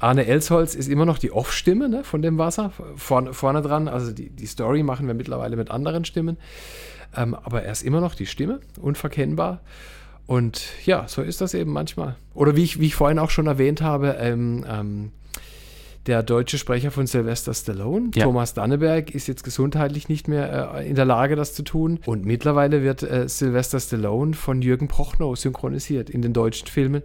Arne Elsholz ist immer noch die Off-Stimme ne, von dem Wasser, vorne, vorne dran. Also die, die Story machen wir mittlerweile mit anderen Stimmen. Ähm, aber er ist immer noch die Stimme, unverkennbar. Und ja, so ist das eben manchmal. Oder wie ich, wie ich vorhin auch schon erwähnt habe, ähm, ähm, der deutsche Sprecher von Sylvester Stallone, ja. Thomas Danneberg, ist jetzt gesundheitlich nicht mehr äh, in der Lage, das zu tun. Und mittlerweile wird äh, Sylvester Stallone von Jürgen Prochnow synchronisiert in den deutschen Filmen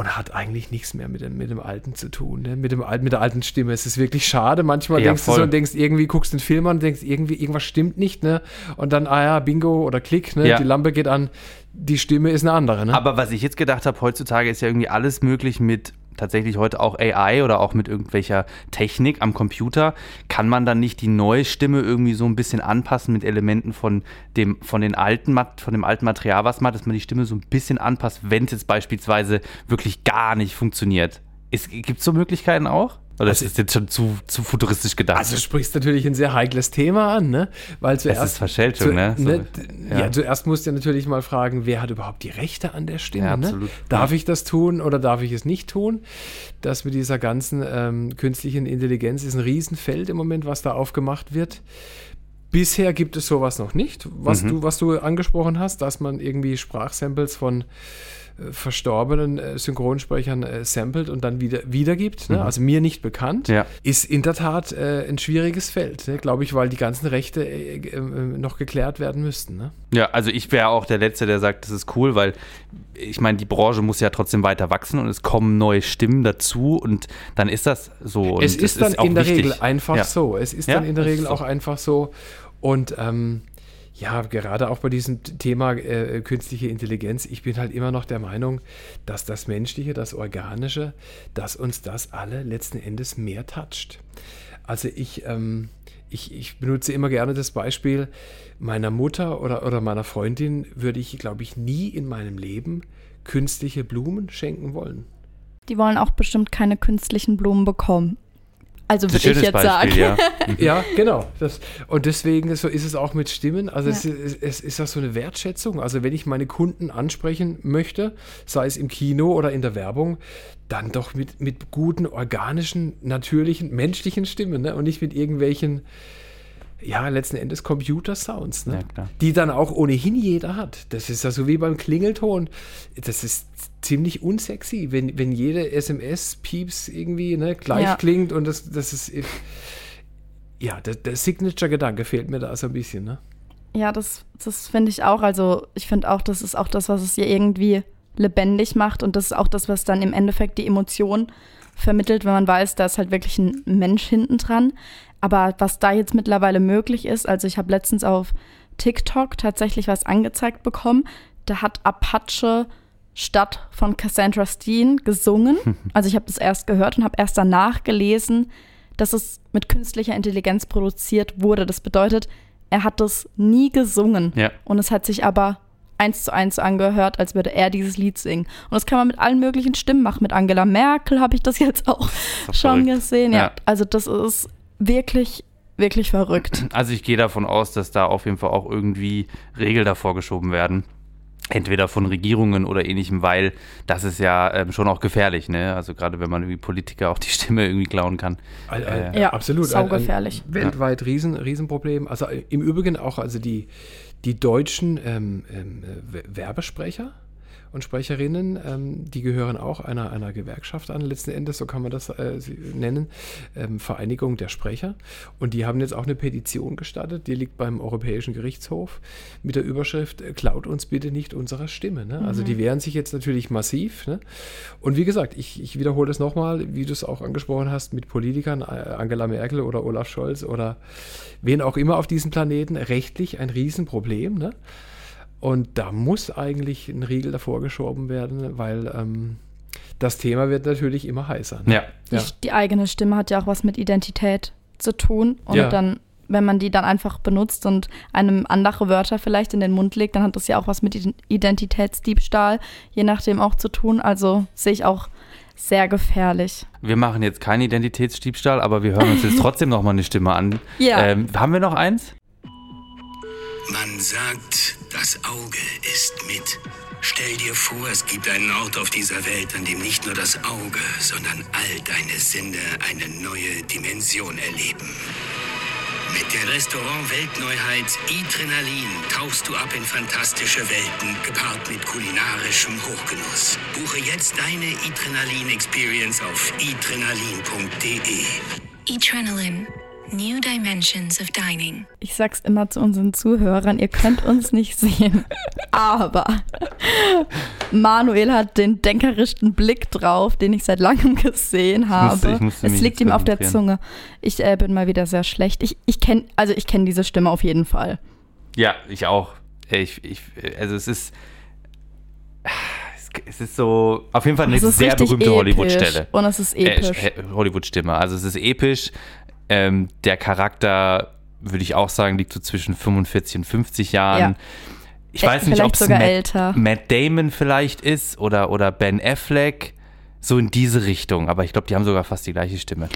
und hat eigentlich nichts mehr mit dem, mit dem Alten zu tun, ne? mit, dem, mit der alten Stimme. Es ist wirklich schade. Manchmal ja, denkst voll. du so und denkst, irgendwie guckst den Film an und denkst, irgendwie, irgendwas stimmt nicht, ne? Und dann, ah ja, Bingo oder Klick, ne? Ja. Die Lampe geht an, die Stimme ist eine andere, ne? Aber was ich jetzt gedacht habe, heutzutage ist ja irgendwie alles möglich mit tatsächlich heute auch AI oder auch mit irgendwelcher Technik am Computer, kann man dann nicht die neue Stimme irgendwie so ein bisschen anpassen mit Elementen von dem, von den alten, von dem alten Material, was man hat, dass man die Stimme so ein bisschen anpasst, wenn es jetzt beispielsweise wirklich gar nicht funktioniert. Gibt es so Möglichkeiten auch? Oder also, ist das jetzt schon zu, zu futuristisch gedacht? Also du sprichst natürlich ein sehr heikles Thema an, ne? Weil zuerst. Das ist Verschälschung, zu, ne? So, ne? Ja. ja. zuerst musst du natürlich mal fragen, wer hat überhaupt die Rechte an der Stimme? Ja, ne? Darf ich das tun oder darf ich es nicht tun? Das mit dieser ganzen ähm, künstlichen Intelligenz ist ein Riesenfeld im Moment, was da aufgemacht wird. Bisher gibt es sowas noch nicht, was, mhm. du, was du angesprochen hast, dass man irgendwie Sprachsamples von verstorbenen äh, Synchronsprechern äh, samplet und dann wieder wiedergibt, ne? mhm. also mir nicht bekannt, ja. ist in der Tat äh, ein schwieriges Feld, ne? glaube ich, weil die ganzen Rechte äh, äh, noch geklärt werden müssten. Ne? Ja, also ich wäre auch der Letzte, der sagt, das ist cool, weil ich meine, die Branche muss ja trotzdem weiter wachsen und es kommen neue Stimmen dazu und dann ist das so. es ist dann in der wichtig. Regel einfach ja. so. Es ist ja, dann in der Regel so. auch einfach so und ähm, ja, gerade auch bei diesem Thema äh, künstliche Intelligenz, ich bin halt immer noch der Meinung, dass das Menschliche, das Organische, dass uns das alle letzten Endes mehr toucht. Also ich, ähm, ich, ich benutze immer gerne das Beispiel meiner Mutter oder, oder meiner Freundin würde ich, glaube ich, nie in meinem Leben künstliche Blumen schenken wollen. Die wollen auch bestimmt keine künstlichen Blumen bekommen. Also würde ich jetzt Beispiel, sagen. Ja, ja genau. Das, und deswegen so ist es auch mit Stimmen. Also ja. es, es, es, ist das so eine Wertschätzung. Also wenn ich meine Kunden ansprechen möchte, sei es im Kino oder in der Werbung, dann doch mit, mit guten, organischen, natürlichen, menschlichen Stimmen ne? und nicht mit irgendwelchen ja, letzten Endes Computer-Sounds, ne? ja, die dann auch ohnehin jeder hat. Das ist ja so wie beim Klingelton. Das ist ziemlich unsexy, wenn, wenn jede SMS-Pieps irgendwie ne, gleich ja. klingt und das, das ist. Ja, der, der Signature-Gedanke fehlt mir da so ein bisschen, ne? Ja, das, das finde ich auch. Also, ich finde auch, das ist auch das, was es ja irgendwie lebendig macht und das ist auch das, was dann im Endeffekt die Emotion vermittelt, wenn man weiß, da ist halt wirklich ein Mensch hinten dran. Aber was da jetzt mittlerweile möglich ist, also ich habe letztens auf TikTok tatsächlich was angezeigt bekommen. Da hat Apache Stadt von Cassandra Steen gesungen. Also ich habe das erst gehört und habe erst danach gelesen, dass es mit künstlicher Intelligenz produziert wurde. Das bedeutet, er hat das nie gesungen. Ja. Und es hat sich aber eins zu eins angehört, als würde er dieses Lied singen. Und das kann man mit allen möglichen Stimmen machen. Mit Angela Merkel habe ich das jetzt auch das schon verrückt. gesehen. Ja. ja. Also das ist wirklich wirklich verrückt. Also ich gehe davon aus, dass da auf jeden Fall auch irgendwie Regeln davor geschoben werden. Entweder von Regierungen oder ähnlichem, weil das ist ja ähm, schon auch gefährlich, ne? Also gerade wenn man irgendwie Politiker auch die Stimme irgendwie klauen kann. Äh, ja, absolut. Saugefährlich. Ein, ein weltweit riesen, Riesenproblem. Also äh, im Übrigen auch also die, die deutschen ähm, ähm, Werbesprecher, und Sprecherinnen, ähm, die gehören auch einer, einer Gewerkschaft an, letzten Endes, so kann man das äh, nennen, ähm, Vereinigung der Sprecher. Und die haben jetzt auch eine Petition gestartet, die liegt beim Europäischen Gerichtshof mit der Überschrift, äh, klaut uns bitte nicht unsere Stimme. Ne? Also mhm. Die wehren sich jetzt natürlich massiv. Ne? Und wie gesagt, ich, ich wiederhole das nochmal, wie du es auch angesprochen hast, mit Politikern, äh, Angela Merkel oder Olaf Scholz oder wen auch immer auf diesem Planeten, rechtlich ein Riesenproblem. Ne? Und da muss eigentlich ein Riegel davor geschoben werden, weil ähm, das Thema wird natürlich immer heißer. Ne? Ja. Die, ja. die, eigene Stimme hat ja auch was mit Identität zu tun. Und ja. dann, wenn man die dann einfach benutzt und einem andere Wörter vielleicht in den Mund legt, dann hat das ja auch was mit Identitätsdiebstahl, je nachdem auch zu tun. Also sehe ich auch sehr gefährlich. Wir machen jetzt keinen Identitätsdiebstahl, aber wir hören uns jetzt trotzdem noch mal eine Stimme an. Ja. Ähm, haben wir noch eins? Man sagt, das Auge ist mit. Stell dir vor, es gibt einen Ort auf dieser Welt, an dem nicht nur das Auge, sondern all deine Sinne eine neue Dimension erleben. Mit der Restaurant-Weltneuheit Adrenalin tauchst du ab in fantastische Welten, gepaart mit kulinarischem Hochgenuss. Buche jetzt deine Adrenalin-Experience auf adrenalin.de. Adrenaline. New Dimensions of Dining. Ich sag's immer zu unseren Zuhörern, ihr könnt uns nicht sehen. Aber Manuel hat den denkerischen Blick drauf, den ich seit langem gesehen habe. musste- ich musste es liegt ihm auf der. Zunge. Ich äh, bin mal wieder sehr schlecht. Ich, ich kenne, also ich kenne diese Stimme auf jeden Fall. Ja, ich auch. Ich, ich, also es ist. Es ist so. Auf jeden Fall eine sehr berühmte Hollywood-Stelle. Und es ist episch. Äh, Hollywood-Stimme. Also es ist episch. Ähm, der Charakter, würde ich auch sagen, liegt so zwischen 45 und 50 Jahren. Ja. Ich weiß nicht, vielleicht ob es Matt, älter. Matt Damon vielleicht ist oder, oder Ben Affleck. So in diese Richtung. Aber ich glaube, die haben sogar fast die gleiche Stimme.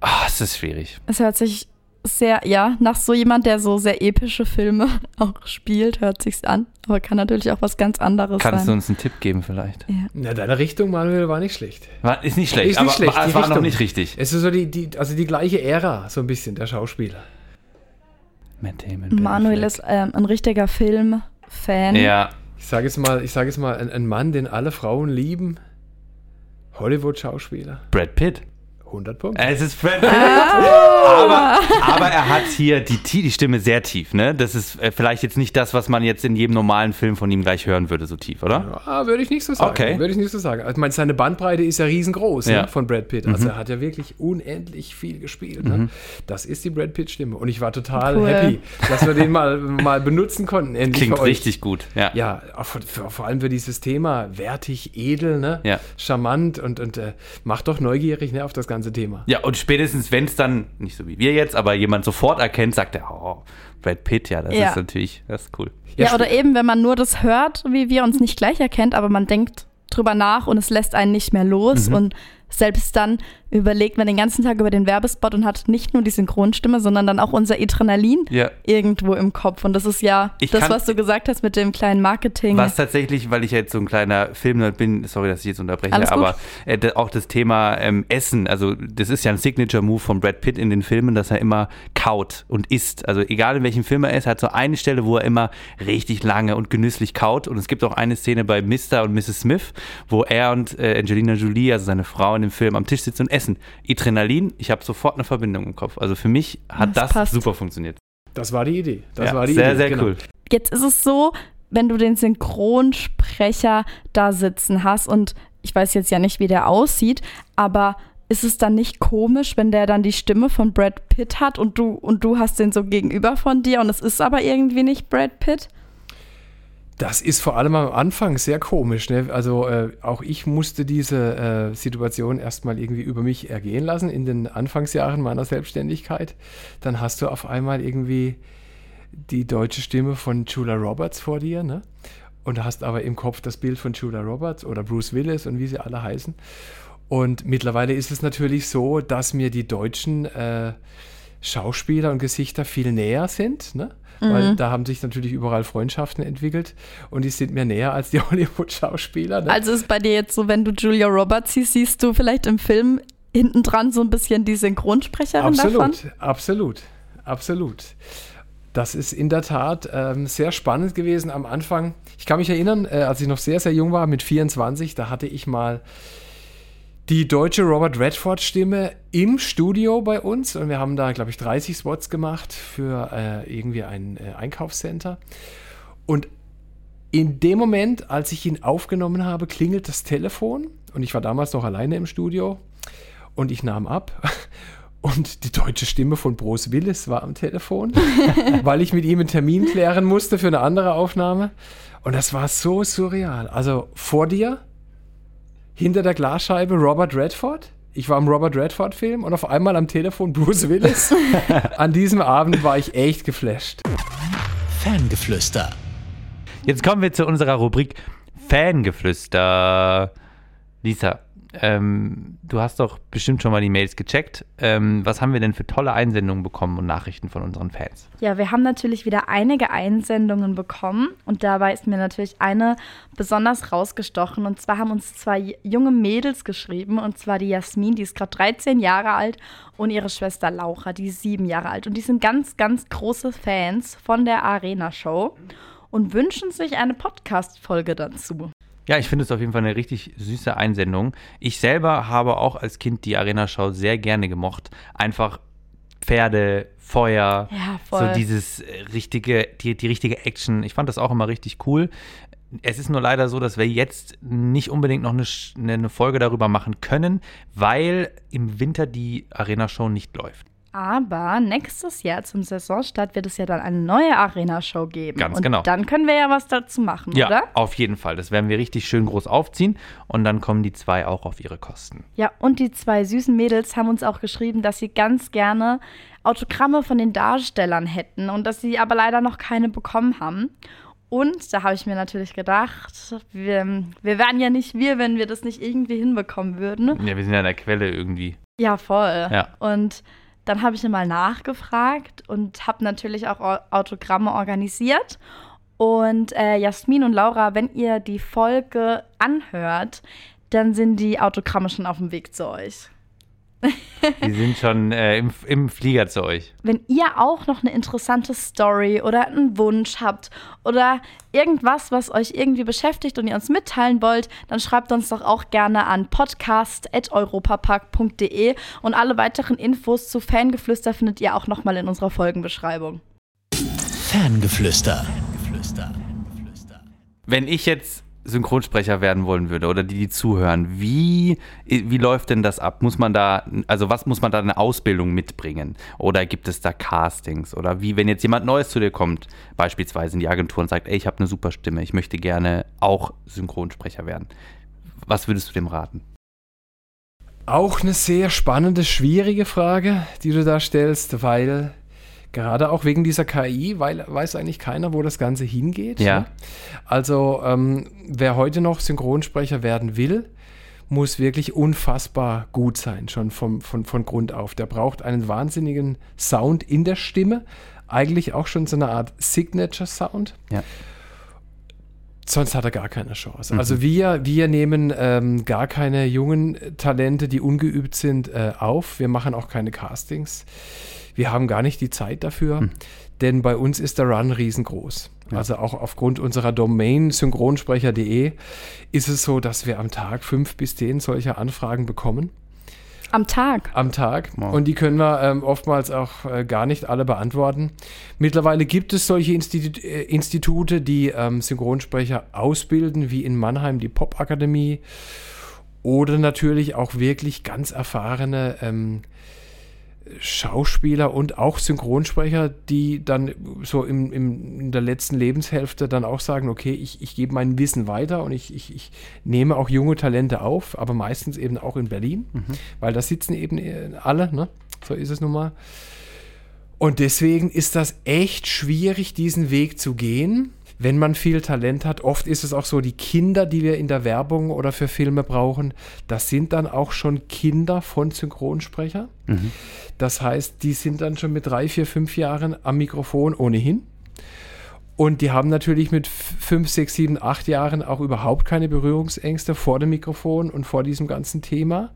Ah, es ist schwierig. Es hört sich sehr, ja, nach so jemand, der so sehr epische Filme auch spielt, hört sich's an. Aber kann natürlich auch was ganz anderes Kannst du sein. uns einen Tipp geben vielleicht? Na, deine Richtung, Manuel, war nicht schlecht. War, ist nicht schlecht, Ist aber nicht schlecht, war, die war noch nicht richtig. Es ist so die, die, also die gleiche Ära, so ein bisschen, der Schauspieler. Matt Damon. Manuel ist ähm, ein richtiger Filmfan. Ja, Ich sage jetzt mal, ich sage jetzt mal, ein, ein Mann, den alle Frauen lieben. Hollywood-Schauspieler. Brad Pitt. 100 Punkte. Es ist Brad Pitt. Aber, aber er hat hier die, die Stimme sehr tief, ne? Das ist äh, vielleicht jetzt nicht das, was man jetzt in jedem normalen Film von ihm gleich hören würde, so tief, oder? Ah, würde ich nicht so sagen. Okay. Würde ich nicht so sagen. Also, ich meine, seine Bandbreite ist ja riesengroß Ja. Ne, von Brad Pitt. Also er hat ja wirklich unendlich viel gespielt. Ne? Das ist die Brad Pitt-Stimme. Und ich war total Cool. happy, dass wir den mal, mal benutzen konnten. Endlich Klingt für euch. richtig gut, ja. Ja, für, vor allem für dieses Thema wertig, edel, ne? Ja. charmant und, und äh, macht doch neugierig ne, auf das ganze Thema. Ja, und spätestens, wenn es dann, nicht so wie wir jetzt, aber jemand sofort erkennt, sagt er, oh, Brad Pitt, ja, das Ja. ist natürlich, das ist cool. Ja, Ja, oder eben, wenn man nur das hört, wie wir uns nicht gleich erkennt, aber man denkt drüber nach und es lässt einen nicht mehr los Mhm. und selbst dann überlegt man den ganzen Tag über den Werbespot und hat nicht nur die Synchronstimme, sondern dann auch unser Adrenalin Ja. irgendwo im Kopf. Und das ist ja Ich das, was du gesagt hast mit dem kleinen Marketing. Was tatsächlich, weil ich ja jetzt so ein kleiner Filmnerd bin, sorry, dass ich jetzt unterbreche, aber äh, auch das Thema ähm, Essen, also das ist ja ein Signature-Move von Brad Pitt in den Filmen, dass er immer kaut und isst. Also egal in welchem Film er ist, er hat so eine Stelle, wo er immer richtig lange und genüsslich kaut. Und es gibt auch eine Szene bei Mr. und Mrs. Smith, wo er und äh, Angelina Jolie, also seine Frau in dem Film, am Tisch sitzen und essen. Adrenalin, ich habe sofort eine Verbindung im Kopf. Also für mich hat Das das, super funktioniert. Das war die Idee. Das ja, war die sehr, Idee. sehr genau. cool. Jetzt ist es so, wenn du den Synchronsprecher da sitzen hast und ich weiß jetzt ja nicht, wie der aussieht, aber ist es dann nicht komisch, wenn der dann die Stimme von Brad Pitt hat und du und du hast den so gegenüber von dir und es ist aber irgendwie nicht Brad Pitt? Das ist vor allem am Anfang sehr komisch. Ne? Also äh, auch ich musste diese äh, Situation erstmal irgendwie über mich ergehen lassen in den Anfangsjahren meiner Selbstständigkeit. Dann hast du auf einmal irgendwie die deutsche Stimme von Julia Roberts vor dir, ne? Und hast aber im Kopf das Bild von Julia Roberts oder Bruce Willis und wie sie alle heißen. Und mittlerweile ist es natürlich so, dass mir die deutschen äh, Schauspieler und Gesichter viel näher sind, ne? Weil da haben sich natürlich überall Freundschaften entwickelt und die sind mir näher als die Hollywood-Schauspieler. Ne? Also ist bei dir jetzt so, wenn du Julia Roberts siehst, siehst du vielleicht im Film hinten dran so ein bisschen die Synchronsprecherin davon? absolut, absolut, absolut. Das ist in der Tat ähm, sehr spannend gewesen am Anfang. Ich kann mich erinnern, äh, als ich noch sehr, sehr jung war, mit 24, da hatte ich mal die deutsche Robert Redford-Stimme im Studio bei uns. Und wir haben da, glaube ich, 30 Spots gemacht für äh, irgendwie ein äh, Einkaufscenter. Und in dem Moment, als ich ihn aufgenommen habe, klingelt das Telefon. Und ich war damals noch alleine im Studio. Und ich nahm ab. Und die deutsche Stimme von Bruce Willis war am Telefon, weil ich mit ihm einen Termin klären musste für eine andere Aufnahme. Und das war so surreal. Also vor dir, hinter der Glasscheibe Robert Redford. Ich war im Robert Redford-Film und auf einmal am Telefon Bruce Willis. An diesem Abend war ich echt geflasht. Fangeflüster. Jetzt kommen wir zu unserer Rubrik Fangeflüster. Lisa, ähm, du hast doch bestimmt schon mal die Mails gecheckt. Ähm, was haben wir denn für tolle Einsendungen bekommen und Nachrichten von unseren Fans? Ja, wir haben natürlich wieder einige Einsendungen bekommen und dabei ist mir natürlich eine besonders rausgestochen. Und zwar haben uns zwei junge Mädels geschrieben und zwar die Jasmin, die ist gerade 13 Jahre alt und ihre Schwester Laura, die ist sieben Jahre alt. Und die sind ganz, ganz große Fans von der Arena Show und wünschen sich eine Podcast-Folge dazu. Ja, ich finde es auf jeden Fall eine richtig süße Einsendung. Ich selber habe auch als Kind die Arena-Show sehr gerne gemocht. Einfach Pferde, Feuer, Ja, so dieses richtige, die, die richtige Action. Ich fand das auch immer richtig cool. Es ist nur leider so, dass wir jetzt nicht unbedingt noch eine, eine Folge darüber machen können, weil im Winter die Arena-Show nicht läuft. Aber nächstes Jahr zum Saisonstart wird es ja dann eine neue Arena-Show geben. Ganz und genau. Dann können wir ja was dazu machen, Ja, oder? auf jeden Fall. Das werden wir richtig schön groß aufziehen und dann kommen die zwei auch auf ihre Kosten. Ja, und die zwei süßen Mädels haben uns auch geschrieben, dass sie ganz gerne Autogramme von den Darstellern hätten und dass sie aber leider noch keine bekommen haben. Und da habe ich mir natürlich gedacht, wir, wir wären ja nicht wir, wenn wir das nicht irgendwie hinbekommen würden. Ja, wir sind ja an der Quelle irgendwie. Ja, voll. Ja. Und dann habe ich mal nachgefragt und habe natürlich auch Au- Autogramme organisiert. Und äh, Jasmin und Laura, wenn ihr die Folge anhört, dann sind die Autogramme schon auf dem Weg zu euch. Die sind schon äh, im, im Flieger zu euch. Wenn ihr auch noch eine interessante Story oder einen Wunsch habt oder irgendwas, was euch irgendwie beschäftigt und ihr uns mitteilen wollt, dann schreibt uns doch auch gerne an podcast.europapark.de und alle weiteren Infos zu Fangeflüster findet ihr auch nochmal in unserer Folgenbeschreibung. Ferngeflüster. Wenn ich jetzt Synchronsprecher werden wollen würde oder die, die zuhören, wie, wie läuft denn das ab? Muss man da, also was muss man da eine Ausbildung mitbringen? Oder gibt es da Castings? Oder wie, wenn jetzt jemand Neues zu dir kommt, beispielsweise in die Agentur und sagt, ey, ich habe eine super Stimme, ich möchte gerne auch Synchronsprecher werden. Was würdest du dem raten? Auch eine sehr spannende, schwierige Frage, die du da stellst, weil gerade auch wegen dieser KI, weil weiß eigentlich keiner, wo das Ganze hingeht. Ja. Ne? Also ähm, wer heute noch Synchronsprecher werden will, muss wirklich unfassbar gut sein, schon vom, von, von Grund auf. Der braucht einen wahnsinnigen Sound in der Stimme, eigentlich auch schon so eine Art Signature-Sound. Ja. Sonst hat er gar keine Chance. Also wir, wir nehmen ähm, gar keine jungen Talente, die ungeübt sind, äh, auf. Wir machen auch keine Castings. Wir haben gar nicht die Zeit dafür, denn bei uns ist der Run riesengroß. Also auch aufgrund unserer Domain synchronsprecher.de ist es so, dass wir am Tag fünf bis zehn solcher Anfragen bekommen Am Tag. am Tag. Wow. Und die können wir ähm, oftmals auch äh, gar nicht alle beantworten. Mittlerweile gibt es solche Institu äh, Institute, die ähm, Synchronsprecher ausbilden, wie in Mannheim die Popakademie. Oder natürlich auch wirklich ganz erfahrene ähm, Schauspieler und auch Synchronsprecher, die dann so im, im, in der letzten Lebenshälfte dann auch sagen, okay, ich, ich gebe mein Wissen weiter und ich, ich, ich nehme auch junge Talente auf, aber meistens eben auch in Berlin, weil da sitzen eben äh, alle, ne? so ist es nun mal. Und deswegen ist das echt schwierig, diesen Weg zu gehen, wenn man viel Talent hat. Oft ist es auch so, die Kinder, die wir in der Werbung oder für Filme brauchen, das sind dann auch schon Kinder von Synchronsprecher. Das heißt, die sind dann schon mit drei, vier, fünf Jahren am Mikrofon ohnehin. Und die haben natürlich mit fünf, sechs, sieben, acht Jahren auch überhaupt keine Berührungsängste vor dem Mikrofon und vor diesem ganzen Thema.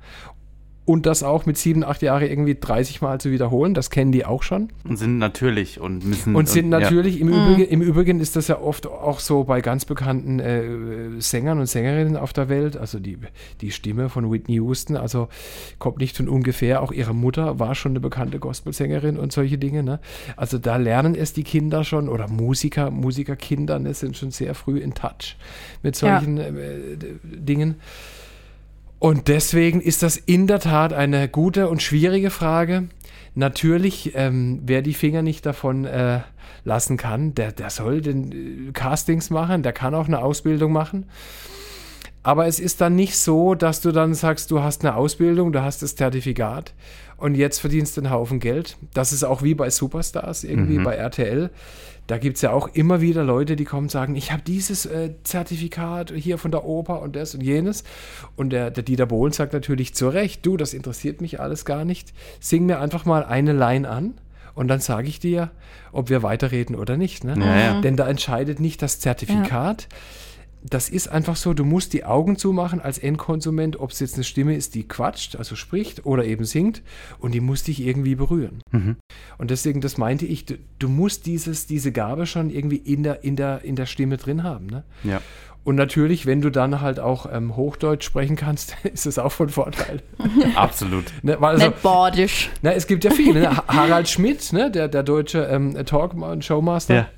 Und das auch mit sieben, acht Jahren irgendwie 30 Mal zu wiederholen, das kennen die auch schon. Und sind natürlich und müssen. Und sind ja. natürlich, im, Übrigen, im Übrigen ist das ja oft auch so bei ganz bekannten äh, Sängern und Sängerinnen auf der Welt. Also die, die Stimme von Whitney Houston, also kommt nicht von ungefähr. Auch ihre Mutter war schon eine bekannte Gospelsängerin und solche Dinge. Ne? Also da lernen es die Kinder schon oder Musiker, Musikerkinder ne, sind schon sehr früh in Touch mit Ja. solchen äh, d- Dingen. Und deswegen ist das in der Tat eine gute und schwierige Frage. Natürlich, ähm, wer die Finger nicht davon äh, lassen kann, der, der soll den äh, Castings machen, der kann auch eine Ausbildung machen. Aber es ist dann nicht so, dass du dann sagst, du hast eine Ausbildung, du hast das Zertifikat und jetzt verdienst du einen Haufen Geld. Das ist auch wie bei Superstars, irgendwie bei RTL. Da gibt es ja auch immer wieder Leute, die kommen und sagen, ich habe dieses äh, Zertifikat hier von der Oper und das und jenes. Und der, der Dieter Bohlen sagt natürlich zu Recht, du, das interessiert mich alles gar nicht. Sing mir einfach mal eine Line an und dann sage ich dir, ob wir weiterreden oder nicht. Ne? Ja, ja. Denn da entscheidet nicht das Zertifikat. Das ist einfach so, du musst die Augen zumachen als Endkonsument, ob es jetzt eine Stimme ist, die quatscht, also spricht oder eben singt und die muss dich irgendwie berühren. Und deswegen, das meinte ich, du, du musst dieses, diese Gabe schon irgendwie in der, in der, in der Stimme drin haben. Ne? Ja. Und natürlich, wenn du dann halt auch ähm, Hochdeutsch sprechen kannst, ist es auch von Vorteil. Absolut. Ne? Weil also, Nicht bordisch. na, es gibt ja viele. Ne? Ha- Harald Schmidt, ne? der, der deutsche ähm, Talk- und Showmaster, Ja.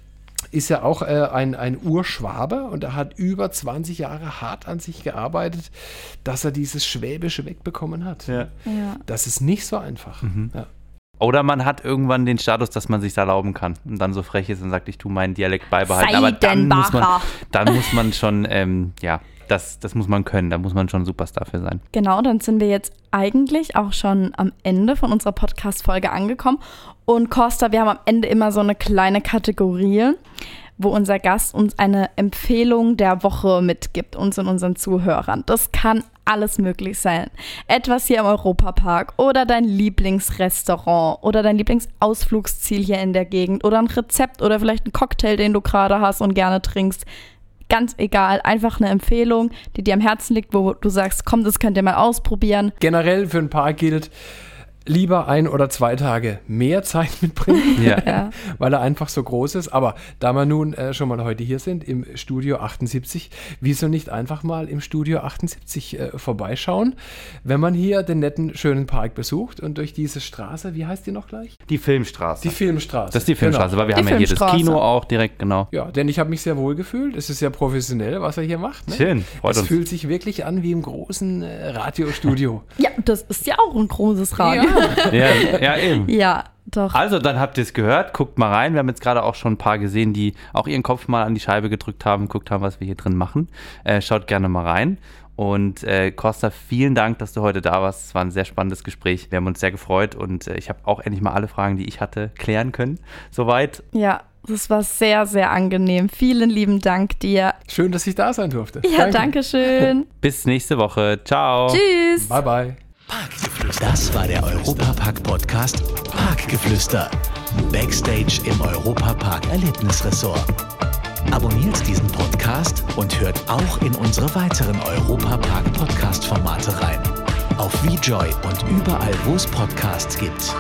Ist ja auch äh, ein, ein Urschwabe und er hat über 20 Jahre hart an sich gearbeitet, dass er dieses Schwäbische wegbekommen hat. Ja. Ja. Das ist nicht so einfach. Ja. Oder man hat irgendwann den Status, dass man sich erlauben kann und dann so frech ist und sagt, ich tu meinen Dialekt beibehalten. Aber dann muss man, dann muss man schon, ähm, ja, das, das muss man können. Da muss man schon Superstar für sein. Genau, dann sind wir jetzt eigentlich auch schon am Ende von unserer Podcast-Folge angekommen. Und Costa, wir haben am Ende immer so eine kleine Kategorie, wo unser Gast uns eine Empfehlung der Woche mitgibt, uns und unseren Zuhörern. Das kann alles möglich sein. Etwas hier im Europapark oder dein Lieblingsrestaurant oder dein Lieblingsausflugsziel hier in der Gegend oder ein Rezept oder vielleicht ein Cocktail, den du gerade hast und gerne trinkst ganz egal, einfach eine Empfehlung, die dir am Herzen liegt, wo du sagst, komm, das könnt ihr mal ausprobieren. Generell für ein Paar gilt, lieber ein oder zwei Tage mehr Zeit mitbringen. Ja. Ja. weil er einfach so groß ist. Aber da wir nun äh, schon mal heute hier sind, im Studio 78, wieso nicht einfach mal im Studio 78 äh, vorbeischauen, wenn man hier den netten, schönen Park besucht und durch diese Straße, wie heißt die noch gleich? Die Filmstraße. Die Filmstraße. das ist die Filmstraße, Genau. weil wir Die haben ja hier das. Kino auch direkt, genau. Ja, denn ich habe mich sehr wohl gefühlt. Es ist sehr professionell, was er hier macht. Ne? Schön, freut es uns. fühlt sich wirklich an wie im großen äh, Radiostudio. ja, das ist ja auch ein großes Radio. Ja, ja, eben. Ja, doch. Also, dann habt ihr es gehört. Guckt mal rein. Wir haben jetzt gerade auch schon ein paar gesehen, die auch ihren Kopf mal an die Scheibe gedrückt haben, guckt haben, was wir hier drin machen. Äh, schaut gerne mal rein. Und äh, Costa, vielen Dank, dass du heute da warst. Es war ein sehr spannendes Gespräch. Wir haben uns sehr gefreut und äh, ich habe auch endlich mal alle Fragen, die ich hatte, klären können. Soweit. Ja, das war sehr, sehr angenehm. Vielen lieben Dank dir. Schön, dass ich da sein durfte. Ja, danke schön. Bis nächste Woche. Ciao. Tschüss. Bye, bye. Das war der Europapark-Podcast Parkgeflüster. Backstage im Europapark Erlebnisresort. Abonniert diesen Podcast und hört auch in unsere weiteren Europapark-Podcast-Formate rein. Auf VJoy und überall, wo es Podcasts gibt.